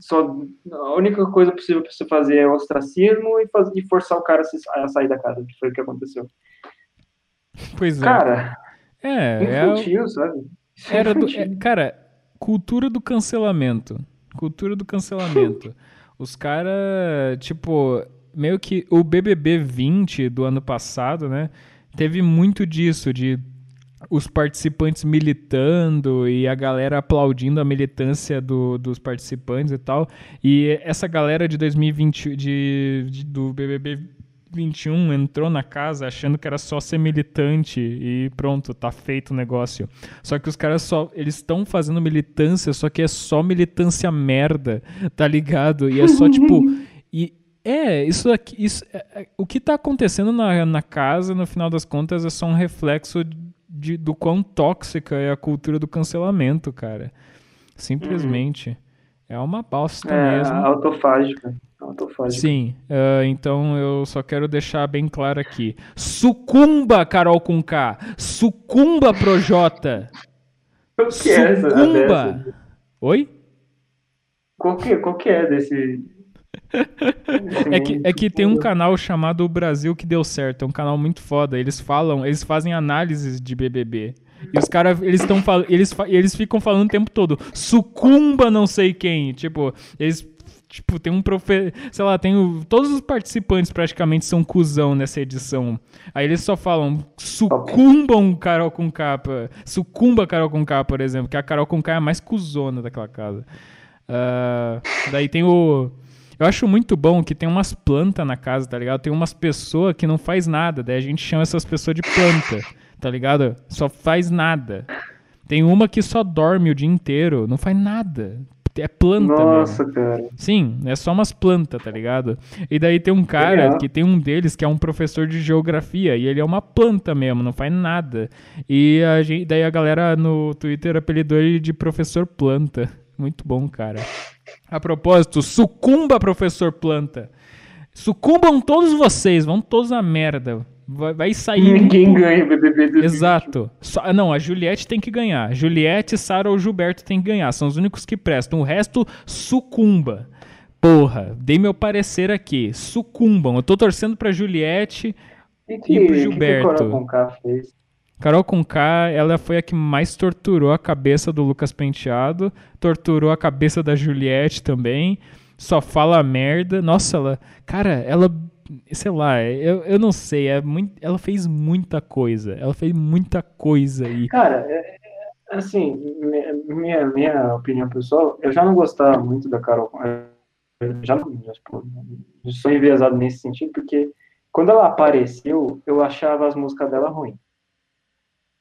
só a única coisa possível para você fazer é ostracismo e, faz, e forçar o cara a sair da casa, que foi o que aconteceu. Pois é. Cara, é, infantil, é, sabe? Isso é era do, é, cara, cultura do cancelamento. Cultura do cancelamento. Os caras, tipo, meio que o BBB 20 do ano passado, né? Teve muito disso, de os participantes militando e a galera aplaudindo a militância do, dos participantes e tal. E essa galera de 2020 de, de, do BBB 21 entrou na casa achando que era só ser militante e pronto, tá feito o negócio. Só que os caras só eles estão fazendo militância, só que é só militância merda, tá ligado? E é só tipo e é, isso aqui, isso, é, é, o que tá acontecendo na, na casa, no final das contas, é só um reflexo de, do quão tóxica é a cultura do cancelamento, cara. Simplesmente. Uhum. É uma bosta É, mesmo. autofágica. Autofágica. Sim, ah, então eu só quero deixar bem claro aqui. Sucumba, Carol com K. Sucumba, Projota. Qual que é essa? Sucumba. Oi? Qual que, qual que é desse. É que, é que tem um canal chamado O Brasil que deu certo. É um canal muito foda. Eles falam, eles fazem análises de BBB. E os caras, eles estão eles, eles ficam falando o tempo todo, sucumba não sei quem. Tipo, eles. Tipo, tem um profe... Sei lá, tem o... todos os participantes praticamente são cuzão nessa edição. Aí eles só falam, sucumbam Carol com capa. Sucumba Carol com K, por exemplo, que a Carol com K é a mais cuzona daquela casa. Ah, daí tem o. Eu acho muito bom que tem umas plantas na casa, tá ligado? Tem umas pessoas que não faz nada, daí a gente chama essas pessoas de planta, tá ligado? Só faz nada. Tem uma que só dorme o dia inteiro, não faz nada. É planta Nossa, mesmo. cara. Sim, é só umas plantas, tá ligado? E daí tem um cara Legal. que tem um deles que é um professor de geografia e ele é uma planta mesmo, não faz nada. E a gente, daí a galera no Twitter apelidou ele de professor planta. Muito bom, cara. A propósito, sucumba, professor planta. Sucumbam todos vocês, vão todos a merda. Vai, vai sair. Ninguém ganha BBB do Exato. Só- não, a Juliette tem que ganhar. Juliette, Sara ou Gilberto tem que ganhar. São os únicos que prestam. O resto sucumba. Porra, dei meu parecer aqui. Sucumbam. Eu tô torcendo pra Juliette. E que, E pro que que Gilberto? o fez? Carol Conká, ela foi a que mais torturou a cabeça do Lucas Penteado. Torturou a cabeça da Juliette também. Só fala merda. Nossa, ela. Cara, ela. Sei lá, eu, eu não sei. É muito, ela fez muita coisa. Ela fez muita coisa aí. Cara, é- é- assim, mi- minha, minha opinião pessoal, eu já não gostava muito da Carol Conká. Eu já não, já, tipo, sou enviesado nesse sentido, porque quando ela apareceu, eu achava as músicas dela ruins.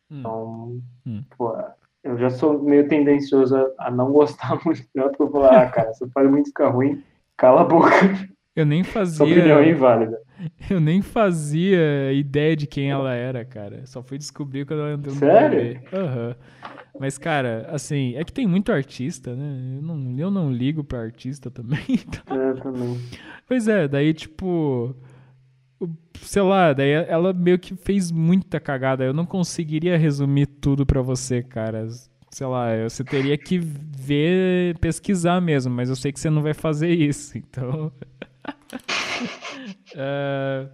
Hum. Então, Hum. pô, eu já sou meio tendencioso a, a não gostar muito dela, porque eu vou falar, ah, cara, você faz muito ficar ruim, cala a boca, Eu nem sua opinião é fazia. inválida. Eu nem fazia ideia de quem ela era, cara. Só fui descobrir quando ela entrou no Sério? Aham. Mas, cara, assim, é que tem muito artista, né? Eu não, eu não ligo pra artista também. então- É, também. Pois é, daí, tipo. Sei lá, daí ela meio que fez muita cagada. Eu não conseguiria resumir tudo pra você, cara. Sei lá, você teria que ver, pesquisar mesmo, mas eu sei que você não vai fazer isso, então. É,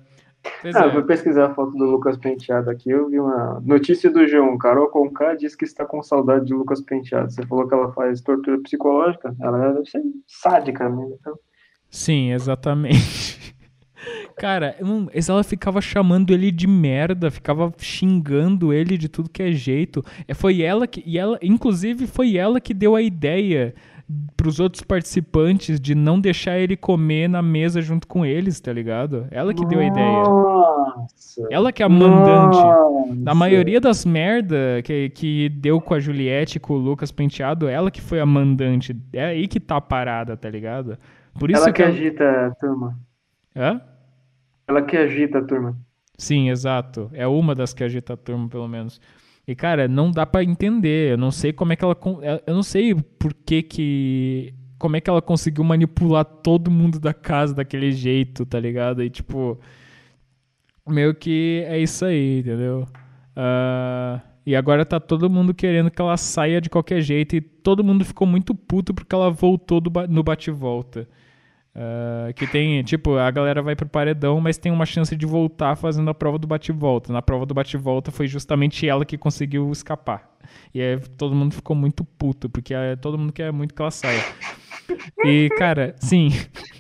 Pois Ah, é. fui pesquisar a foto do Lucas Penteado aqui, eu vi uma notícia do G1. Carol Conká diz que está com saudade de Lucas Penteado. Você falou que ela faz tortura psicológica? Ela deve ser sádica, né? Então, Sim, exatamente. Cara, ela ficava chamando ele de merda, ficava xingando ele de tudo que é jeito. É, foi ela que. E ela, inclusive, foi ela que deu a ideia pros outros participantes de não deixar ele comer na mesa junto com eles, tá ligado? Ela que deu a ideia. Nossa! Ela que é a mandante. Nossa. Na maioria das merda que, que deu com a Juliette e com o Lucas Penteado, ela que foi a mandante. É aí que tá parada, tá ligado? Por isso Ela que que. agita a turma. Hã? Ela que agita a turma. Sim, exato. É uma das que agita a turma, pelo menos. E, cara, não dá pra entender. Eu não sei como é que ela. con- Eu não sei por que que. Como é que ela conseguiu manipular todo mundo da casa daquele jeito, tá ligado? E, tipo. Meio que é isso aí, entendeu? Ah, e agora tá todo mundo querendo que ela saia de qualquer jeito. E todo mundo ficou muito puto porque ela voltou do no bate-volta. Ah, que tem, tipo, a galera vai pro paredão, mas tem uma chance de voltar fazendo a prova do bate-volta. Na prova do bate-volta foi justamente ela que conseguiu escapar. E aí todo mundo ficou muito puto, porque eh, todo mundo quer muito que ela saia. E, cara, sim.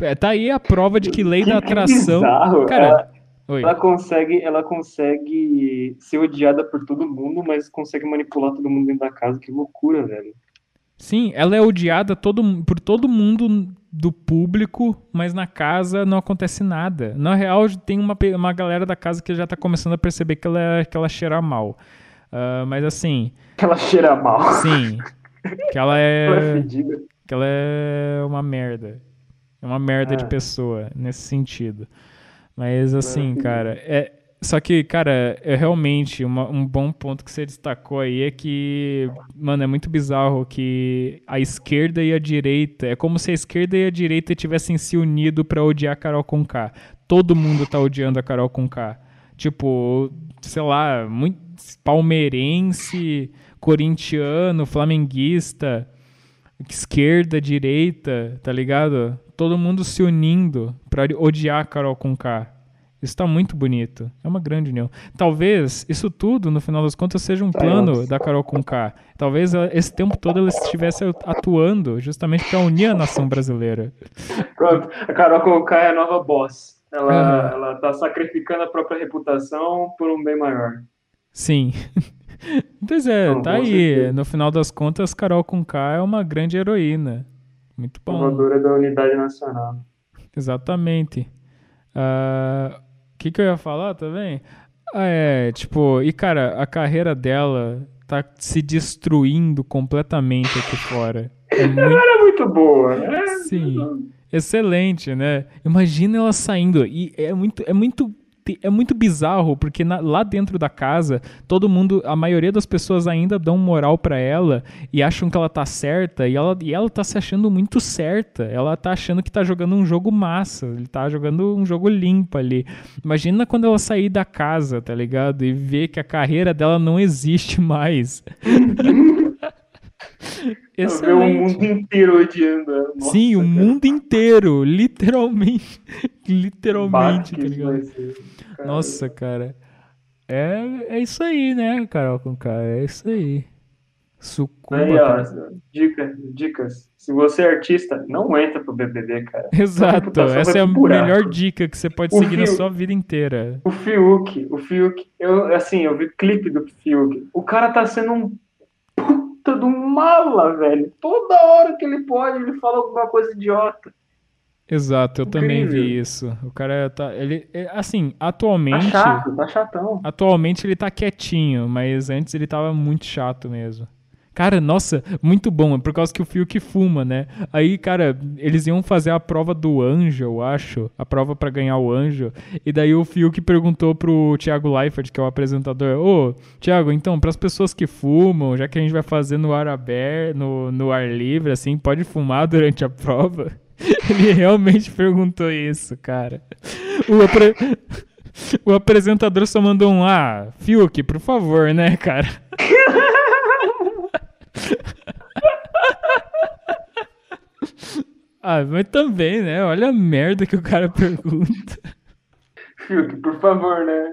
É, tá aí a prova de que lei da atração. bizarro. Cara, ela, oi. ela consegue, ela consegue ser odiada por todo mundo, mas consegue manipular todo mundo dentro da casa. Que loucura, velho. Sim, ela é odiada todo, por todo mundo do público, mas na casa não acontece nada. Na real, tem uma, uma galera da casa que já tá começando a perceber que ela, que ela cheira mal. Ah, mas assim, Ela cheira mal. sim. Que ela Ela é é. fedida. Que ela é uma merda. É uma merda de É. pessoa, nesse sentido. Mas assim, cara, é, só que, cara, é realmente uma, um bom ponto que você destacou aí é que, mano, é muito bizarro que a esquerda e a direita, é como se a esquerda e a direita tivessem se unido para odiar a Carol Conká. Todo mundo tá odiando a Carol Conká. Tipo, sei lá, muito palmeirense, corintiano, flamenguista, esquerda, direita, tá ligado? Todo mundo se unindo para odiar a Carol Conká. Isso está muito bonito. É uma grande união. Talvez isso tudo, no final das contas, seja um plano da Carol Conká. Talvez esse tempo todo ela estivesse atuando justamente para unir a nação brasileira. Pronto, a Carol Conká é a nova boss. Ela, ela tá sacrificando a própria reputação por um bem maior. Sim. pois é, Não, tá aí. Certeza. No final das contas, Carol Conká é uma grande heroína. Muito bom. Salvadora da unidade nacional. Exatamente. Uh, que, que eu ia falar também? Ah, é, tipo, e cara, a carreira dela tá se destruindo completamente aqui fora. É muito... Ela era muito boa, né? Sim. Excelente, né? Imagina ela saindo. E é muito, é muito é muito bizarro, porque na, lá dentro da casa, todo mundo, a maioria das pessoas ainda dão moral para ela e acham que ela tá certa, e ela, e ela tá se achando muito certa. Ela tá achando que tá jogando um jogo massa, ele tá jogando um jogo limpo ali. Imagina quando ela sair da casa, tá ligado? E ver que a carreira dela não existe mais. Excelente. Ver o mundo inteiro odiando. Nossa, Sim, o cara. mundo inteiro, literalmente. literalmente, tá ligado? Nossa, cara. É, é isso aí, né, Carol com cara, é isso aí. Sucumba. Aí, ó, dica, dicas. Se você é artista, não entra pro BBB, cara. Exato. Essa é a melhor dica que você pode o seguir Fiuk, na sua vida inteira. O Fiuk, o Fiuk, eu, assim, eu vi clipe do Fiuk. O cara tá sendo um puta do mala, velho. Toda hora que ele pode, ele fala alguma coisa idiota. Exato, eu Incrível. também vi isso. O cara tá. Ele, é, assim, atualmente. Tá chato, tá chatão. Atualmente ele tá quietinho, mas antes ele tava muito chato mesmo. Cara, nossa, muito bom, é por causa que o Fiuk fuma, né? Aí, cara, eles iam fazer a prova do anjo, eu acho, a prova para ganhar o anjo. E daí o Fiuk perguntou pro Thiago Leifert, que é o apresentador: Ô, Thiago, então, para as pessoas que fumam, já que a gente vai fazer no ar aberto, no, no ar livre, assim, pode fumar durante a prova? Ele realmente perguntou isso, cara. O, apre... o apresentador só mandou um Ah, Fiuk, por favor, né, cara? ah, mas também, né? Olha a merda que o cara pergunta. Fiuk, por favor, né?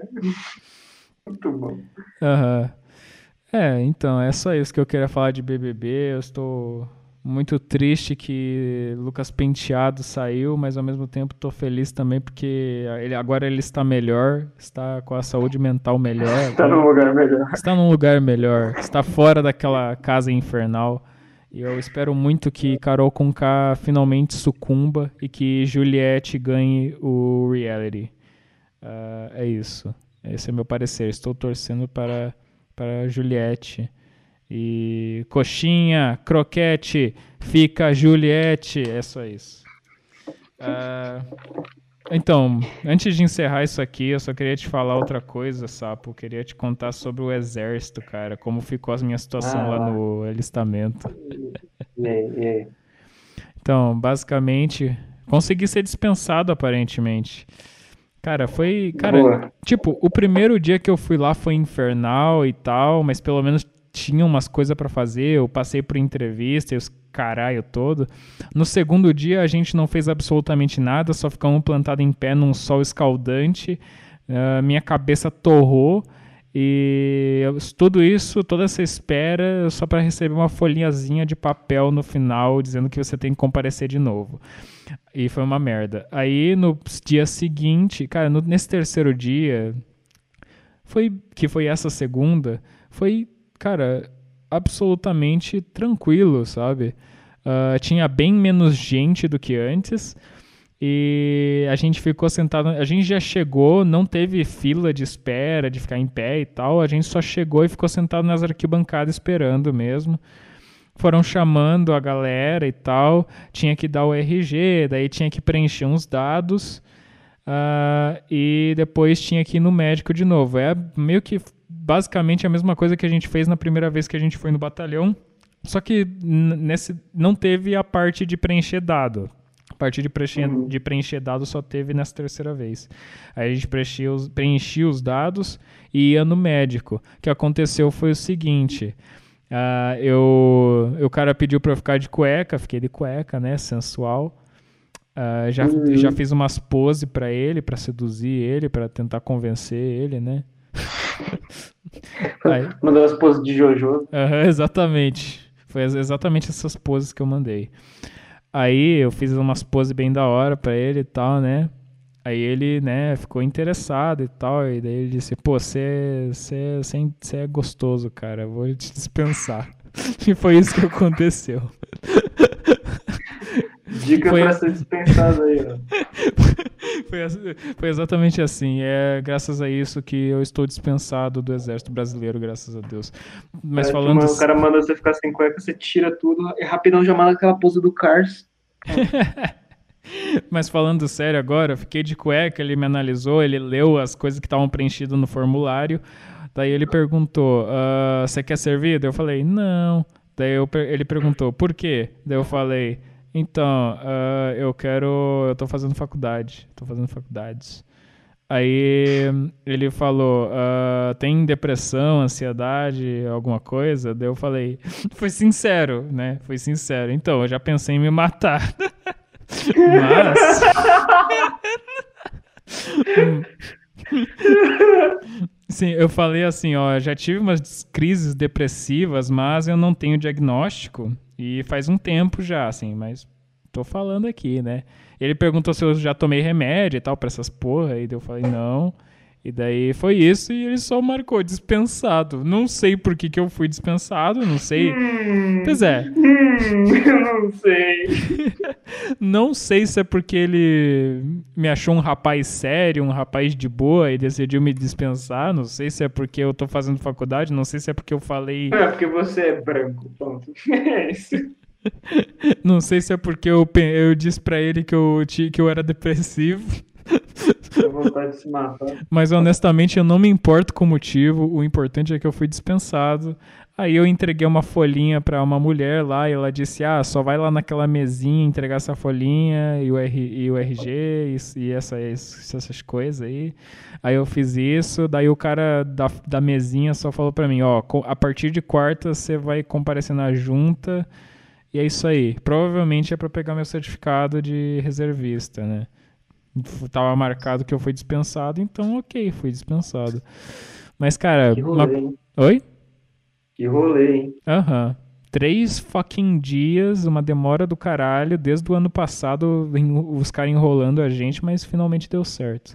Muito bom. Aham. Uhum. É, então, é só isso que eu queria falar de BBB. Eu estou muito triste que Lucas Penteado saiu, mas ao mesmo tempo estou feliz também porque ele, agora ele está melhor, está com a saúde mental melhor. Está num lugar melhor. Está num lugar melhor, está fora daquela casa infernal. E eu espero muito que Carol Conká finalmente sucumba e que Juliette ganhe o reality. Uh, é isso. Esse é meu parecer. Estou torcendo para, para Juliette. E coxinha, croquete, fica Juliette, é só isso. Uh, então, antes de encerrar isso aqui, eu só queria te falar outra coisa, Sapo. Eu queria te contar sobre o exército, cara. Como ficou a minha situação ah, lá no alistamento. Aí, e aí? Então, basicamente, consegui ser dispensado aparentemente. Cara, foi. Cara, Boa. tipo, o primeiro dia que eu fui lá foi infernal e tal, mas pelo menos tinha umas coisas para fazer, eu passei por entrevista e os caralho todo. No segundo dia a gente não fez absolutamente nada, só ficamos plantados em pé num sol escaldante. Uh, minha cabeça torrou e tudo isso, toda essa espera só para receber uma folhinhazinha de papel no final dizendo que você tem que comparecer de novo. E foi uma merda. Aí no dia seguinte, cara, no, nesse terceiro dia, foi que foi essa segunda, foi cara, absolutamente tranquilo, sabe? Uh, tinha bem menos gente do que antes. E a gente ficou sentado. A gente já chegou, não teve fila de espera, de ficar em pé e tal. A gente só chegou e ficou sentado nas arquibancadas esperando mesmo. Foram chamando a galera e tal. Tinha que dar o RG, daí tinha que preencher uns dados. Uh, e depois tinha que ir no médico de novo. É meio que basicamente a mesma coisa que a gente fez na primeira vez que a gente foi no batalhão. Só que nesse não teve a parte de preencher dado. A parte de preencher, uhum. de preencher dados só teve nessa terceira vez. Aí a gente preenchia os, preenchia os dados e ia no médico. O que aconteceu foi o seguinte. Uh, eu, o cara pediu pra eu ficar de cueca, fiquei de cueca, né? Sensual. Uh, já, uhum. já fiz umas poses para ele, para seduzir ele, para tentar convencer ele, né? Mandou as poses de Jojo. Uhum, exatamente. Foi exatamente essas poses que eu mandei. Aí eu fiz umas poses bem da hora pra ele e tal, né? Aí ele, né, ficou interessado e tal. E daí ele disse, pô, você é gostoso, cara. Vou te dispensar. E foi isso que aconteceu. Dica foi... pra ser dispensado aí, ó. foi, foi, exatamente assim. É graças a isso que eu estou dispensado do exército brasileiro, graças a Deus. Mas é, falando. O cara manda você ficar sem cueca, você tira tudo e rapidão já manda aquela pose do Cars. Mas falando sério agora, eu fiquei de cueca, ele me analisou, ele leu as coisas que estavam preenchidas no formulário. Daí ele perguntou: ah, Você quer servir? Daí eu falei: Não. Daí eu, ele perguntou: Por quê? Daí eu falei: Então, uh, eu quero. Eu tô fazendo faculdade. Tô fazendo faculdades. Aí ele falou: uh, Tem depressão, ansiedade, alguma coisa? Daí eu falei: Foi sincero, né? Foi sincero. Então, eu já pensei em me matar. Mas. Sim, eu falei assim, ó, já tive umas crises depressivas, mas eu não tenho diagnóstico e faz um tempo já, assim, mas tô falando aqui, né? Ele perguntou se eu já tomei remédio e tal pra essas porra, e eu falei, não. E daí foi isso e ele só marcou dispensado. Não sei por que, que eu fui dispensado, não sei. Hum, pois é. Hum, eu não sei. não sei se é porque ele me achou um rapaz sério, um rapaz de boa e decidiu me dispensar. Não sei se é porque eu tô fazendo faculdade, não sei se é porque eu falei. É porque você é branco, ponto. É isso. Não sei se é porque eu, eu disse pra ele que eu, que eu era depressivo vontade de se matar. Mas honestamente eu não me importo com o motivo. O importante é que eu fui dispensado. Aí eu entreguei uma folhinha para uma mulher lá e ela disse: Ah, só vai lá naquela mesinha entregar essa folhinha e o, R, e o RG e, e essa, essas coisas aí. Aí eu fiz isso. Daí o cara da, da mesinha só falou para mim: Ó, a partir de quarta você vai comparecer na junta. E é isso aí. Provavelmente é para pegar meu certificado de reservista, né? Tava marcado que eu fui dispensado, então ok, fui dispensado. Mas, cara. Que rolê, uma... hein? Oi? Que rolê, hein? Aham. Uhum. Três fucking dias, uma demora do caralho, desde o ano passado, os caras enrolando a gente, mas finalmente deu certo.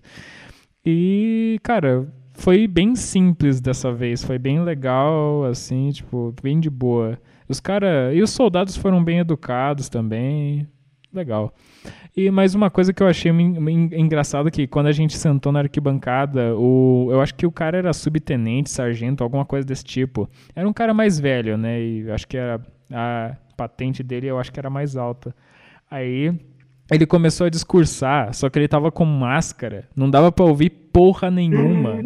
E, cara, foi bem simples dessa vez, foi bem legal, assim, tipo, bem de boa. Os caras. E os soldados foram bem educados também. Legal. E mais uma coisa que eu achei engraçado que quando a gente sentou na arquibancada, o, eu acho que o cara era subtenente, sargento, alguma coisa desse tipo. Era um cara mais velho, né? E acho que era a patente dele, eu acho que era mais alta. Aí ele começou a discursar, só que ele tava com máscara, não dava para ouvir porra nenhuma.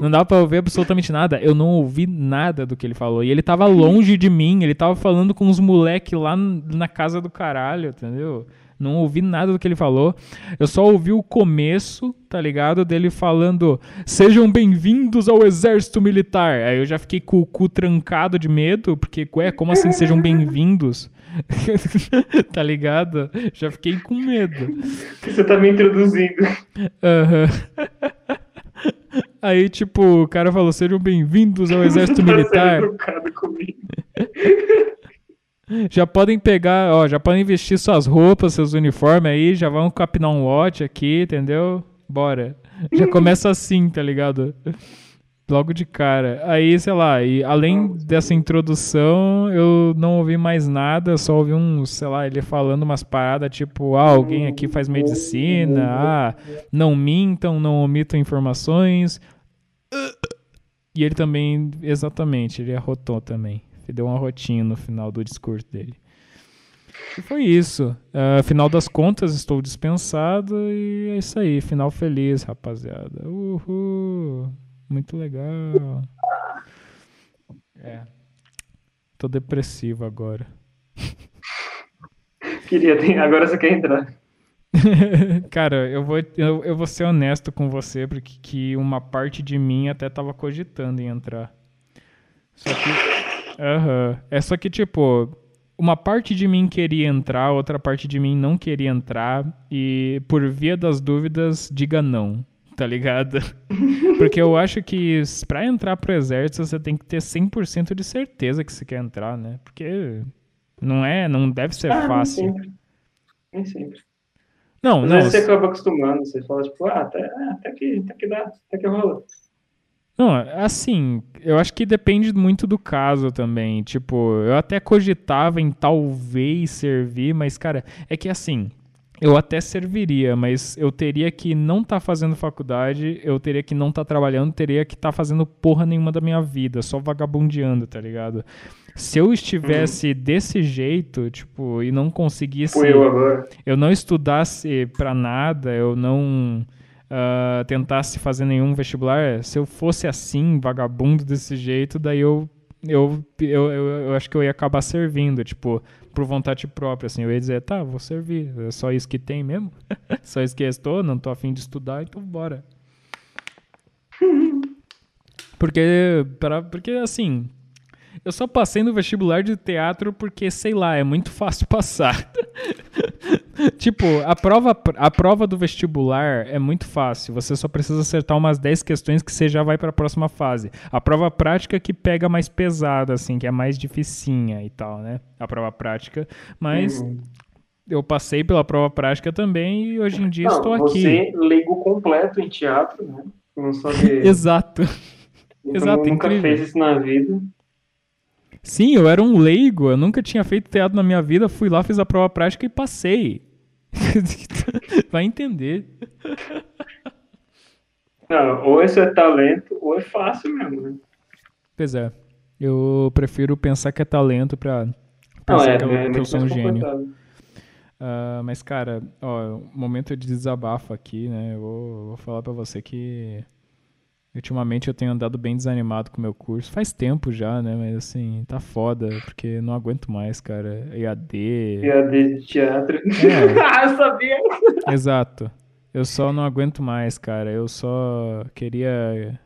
Não dava para ouvir absolutamente nada. Eu não ouvi nada do que ele falou. E ele tava longe de mim, ele tava falando com os moleques lá na casa do caralho, entendeu? Não ouvi nada do que ele falou. Eu só ouvi o começo, tá ligado? Dele falando: Sejam bem-vindos ao exército militar. Aí eu já fiquei com o cu trancado de medo, porque, ué, como assim sejam bem-vindos? tá ligado? Já fiquei com medo. Você tá me introduzindo. Uhum. Aí, tipo, o cara falou: Sejam bem-vindos ao exército militar. comigo. Já podem pegar, ó, já podem vestir suas roupas, seus uniformes aí, já vão capinar um lote aqui, entendeu? Bora. Já começa assim, tá ligado? Logo de cara. Aí, sei lá, e além dessa introdução, eu não ouvi mais nada, só ouvi um, sei lá, ele falando umas paradas tipo, ah, alguém aqui faz medicina, ah, não mintam, não omitam informações. E ele também, exatamente, ele arrotou também. Ele deu uma rotinha no final do discurso dele. E foi isso. Uh, final das contas, estou dispensado e é isso aí. Final feliz, rapaziada. Uhul. Muito legal. É. Tô depressivo agora. Queria. Agora você quer entrar. Cara, eu vou, eu, eu vou ser honesto com você, porque que uma parte de mim até tava cogitando em entrar. Só que. Aham. É só que, tipo, uma parte de mim queria entrar, outra parte de mim não queria entrar, e por via das dúvidas, diga não, tá ligado? Porque eu acho que pra entrar pro exército você tem que ter 100% de certeza que você quer entrar, né? Porque não é, não deve ser ah, fácil. Nem sempre. Nem sempre. Não, Às não. Vezes você acaba acostumando, você fala, tipo, ah, até, até, que, até que dá, até que rola. Não, assim, eu acho que depende muito do caso também. Tipo, eu até cogitava em talvez servir, mas, cara, é que assim, eu até serviria, mas eu teria que não estar tá fazendo faculdade, eu teria que não estar tá trabalhando, teria que estar tá fazendo porra nenhuma da minha vida, só vagabundeando, tá ligado? Se eu estivesse uhum. desse jeito, tipo, e não conseguisse. eu agora. Eu não estudasse pra nada, eu não uh, tentasse fazer nenhum vestibular, se eu fosse assim, vagabundo desse jeito, daí eu, eu, eu, eu, eu acho que eu ia acabar servindo, tipo, por vontade própria, assim, eu ia dizer, tá, vou servir, é só isso que tem mesmo, só isso que estou, não tô afim de estudar, então bora. Porque, pra, porque assim, eu só passei no vestibular de teatro porque, sei lá, é muito fácil passar. tipo, a prova, a prova do vestibular é muito fácil. Você só precisa acertar umas 10 questões que você já vai para a próxima fase. A prova prática que pega mais pesada, assim, que é mais dificinha e tal, né? A prova prática. Mas uhum. eu passei pela prova prática também e hoje em dia Não, estou aqui. Você leigo completo em teatro, né? Não sabe... Exato. Então, Exato, nunca incrível. fez isso na vida. Sim, eu era um leigo, eu nunca tinha feito teatro na minha vida, fui lá, fiz a prova prática e passei. Vai entender. Não, ou isso é talento, ou é fácil mesmo, né? Pois é. Eu prefiro pensar que é talento pra pensar Não, é, que, eu, é, que eu sou um gênio. Uh, mas, cara, ó, momento de desabafo aqui, né? Eu vou, vou falar pra você que Ultimamente eu tenho andado bem desanimado com o meu curso. Faz tempo já, né? Mas assim, tá foda, porque não aguento mais, cara. EAD. EAD de teatro. É. ah, eu sabia! Exato. Eu só não aguento mais, cara. Eu só queria.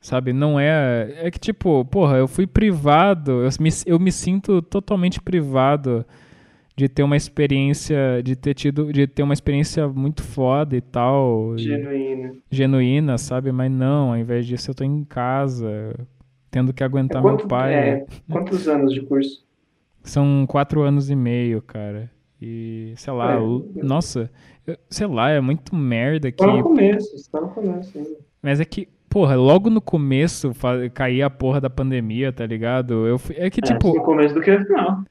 Sabe, não é. É que tipo, porra, eu fui privado. Eu me, eu me sinto totalmente privado de ter uma experiência, de ter tido, de ter uma experiência muito foda e tal. Genuína. E, genuína, sabe? Mas não, ao invés disso eu tô em casa, tendo que aguentar é quanto, meu pai. É, quantos anos de curso? São quatro anos e meio, cara. E, sei lá, é, o, nossa, sei lá, é muito merda que... Tá no começo, tá no começo ainda. Mas é que, porra, logo no começo caía a porra da pandemia, tá ligado? Eu, é que, é, tipo... No começo do que no final.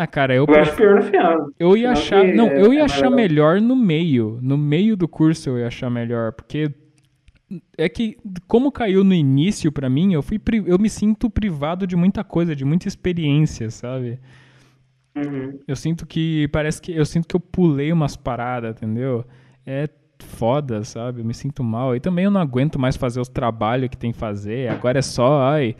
Ah, cara, eu, eu acho pior no final. Eu ia achar, não, é, eu ia é achar melhor no meio, no meio do curso eu ia achar melhor, porque é que como caiu no início para mim, eu fui eu me sinto privado de muita coisa, de muita experiência, sabe? Uhum. Eu sinto que parece que eu sinto que eu pulei umas paradas, entendeu? É foda, sabe? Eu me sinto mal. E também eu não aguento mais fazer os trabalhos que tem que fazer. Agora é só, ai,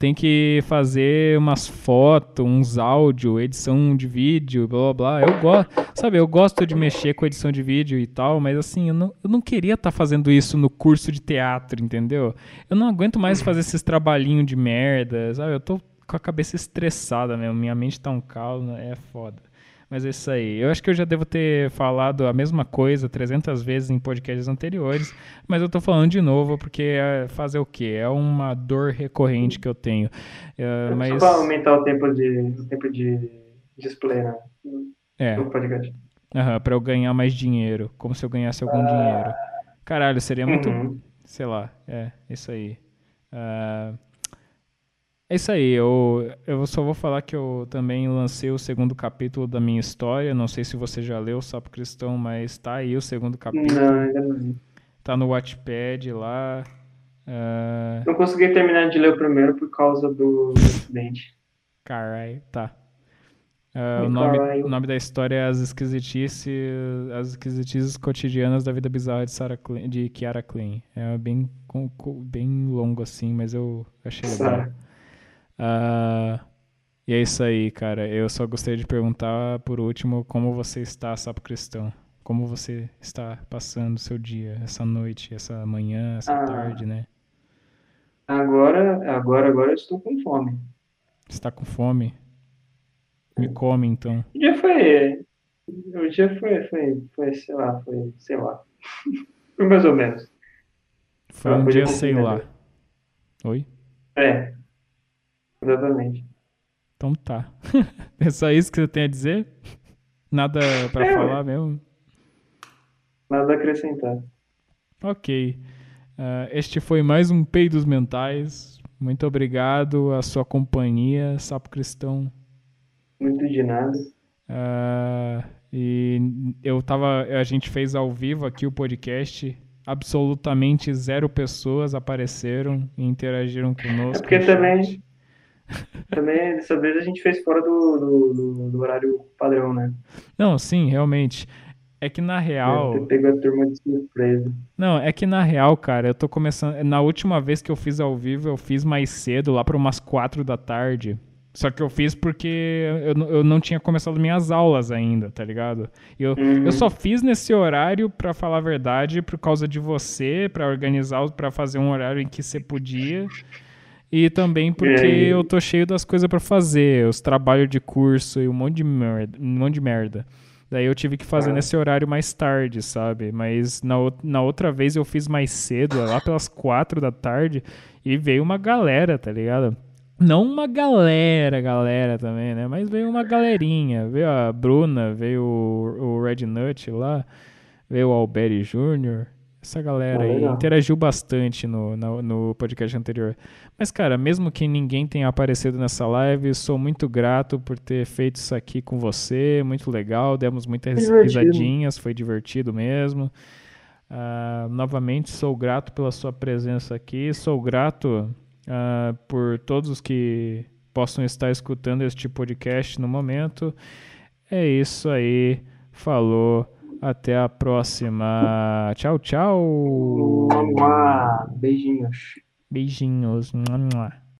tem que fazer umas fotos, uns áudios, edição de vídeo, blá blá blá. Eu gosto, sabe, eu gosto de mexer com edição de vídeo e tal, mas assim, eu não, eu não queria estar tá fazendo isso no curso de teatro, entendeu? Eu não aguento mais fazer esses trabalhinhos de merda, sabe? Eu tô com a cabeça estressada mesmo, minha mente tá um caos, é foda. Mas é isso aí. Eu acho que eu já devo ter falado a mesma coisa 300 vezes em podcasts anteriores, mas eu tô falando de novo porque é fazer o quê? É uma dor recorrente que eu tenho. Uh, mas... Só para aumentar o tempo de, o tempo de display né? é. no podcast. Uhum, para eu ganhar mais dinheiro, como se eu ganhasse algum ah. dinheiro. Caralho, seria muito, uhum. sei lá, é, isso aí. Uh, é isso aí, eu, eu só vou falar que eu também lancei o segundo capítulo da minha história. Não sei se você já leu o Sapo Cristão, mas tá aí o segundo capítulo. Não, ainda não. Tá no Watchpad lá. Uh... Não consegui terminar de ler o primeiro por causa do, do acidente. Caralho, tá. Uh, o, nome, o nome da história é As Esquisitices, As Esquisitices Cotidianas da Vida Bizarra de, Sarah Klein, de Kiara Klein. É bem, bem longo assim, mas eu achei legal. Uh, e é isso aí, cara. Eu só gostaria de perguntar, por último, como você está, Sapo Cristão? Como você está passando o seu dia, essa noite, essa manhã, essa ah, tarde, né? Agora, agora, agora eu estou com fome. Está com fome? Me come, então. O dia foi. O dia foi, foi, foi sei lá, foi, sei lá. foi mais ou menos. Foi um dia, sei lá. Oi? É. Exatamente. Então tá. é só isso que você tem a dizer? Nada para é, falar mesmo? Nada a acrescentar. Ok. Uh, este foi mais um Peidos Mentais. Muito obrigado a sua companhia, Sapo Cristão. Muito de nada. Uh, e eu tava. A gente fez ao vivo aqui o podcast. Absolutamente zero pessoas apareceram e interagiram conosco. É porque também. Também, dessa vez, a gente fez fora do, do, do, do horário padrão, né? Não, sim, realmente. É que na real. Você pegou a turma de surpresa. Não, é que na real, cara, eu tô começando. Na última vez que eu fiz ao vivo, eu fiz mais cedo, lá para umas quatro da tarde. Só que eu fiz porque eu, eu não tinha começado minhas aulas ainda, tá ligado? Eu, uhum. eu só fiz nesse horário, para falar a verdade, por causa de você, para organizar, para fazer um horário em que você podia. E também porque eu tô cheio das coisas para fazer, os trabalhos de curso e um monte de merda. Um monte de merda. Daí eu tive que fazer ah. nesse horário mais tarde, sabe? Mas na, na outra vez eu fiz mais cedo, lá pelas quatro da tarde, e veio uma galera, tá ligado? Não uma galera, galera também, né? Mas veio uma galerinha. Veio a Bruna, veio o, o Red Nut lá, veio o Alberi Jr., essa galera aí interagiu bastante no, no, no, podcast anterior. Mas, cara, mesmo que ninguém tenha aparecido nessa live, sou muito grato por ter feito isso aqui com você. Muito legal, demos muitas divertido. risadinhas, foi divertido mesmo. Uh, novamente, sou grato pela sua presença aqui. Sou grato uh, por todos os que possam estar escutando este podcast no momento. É isso aí. Falou. Até a próxima. Tchau, tchau. Beijinhos. Beijinhos.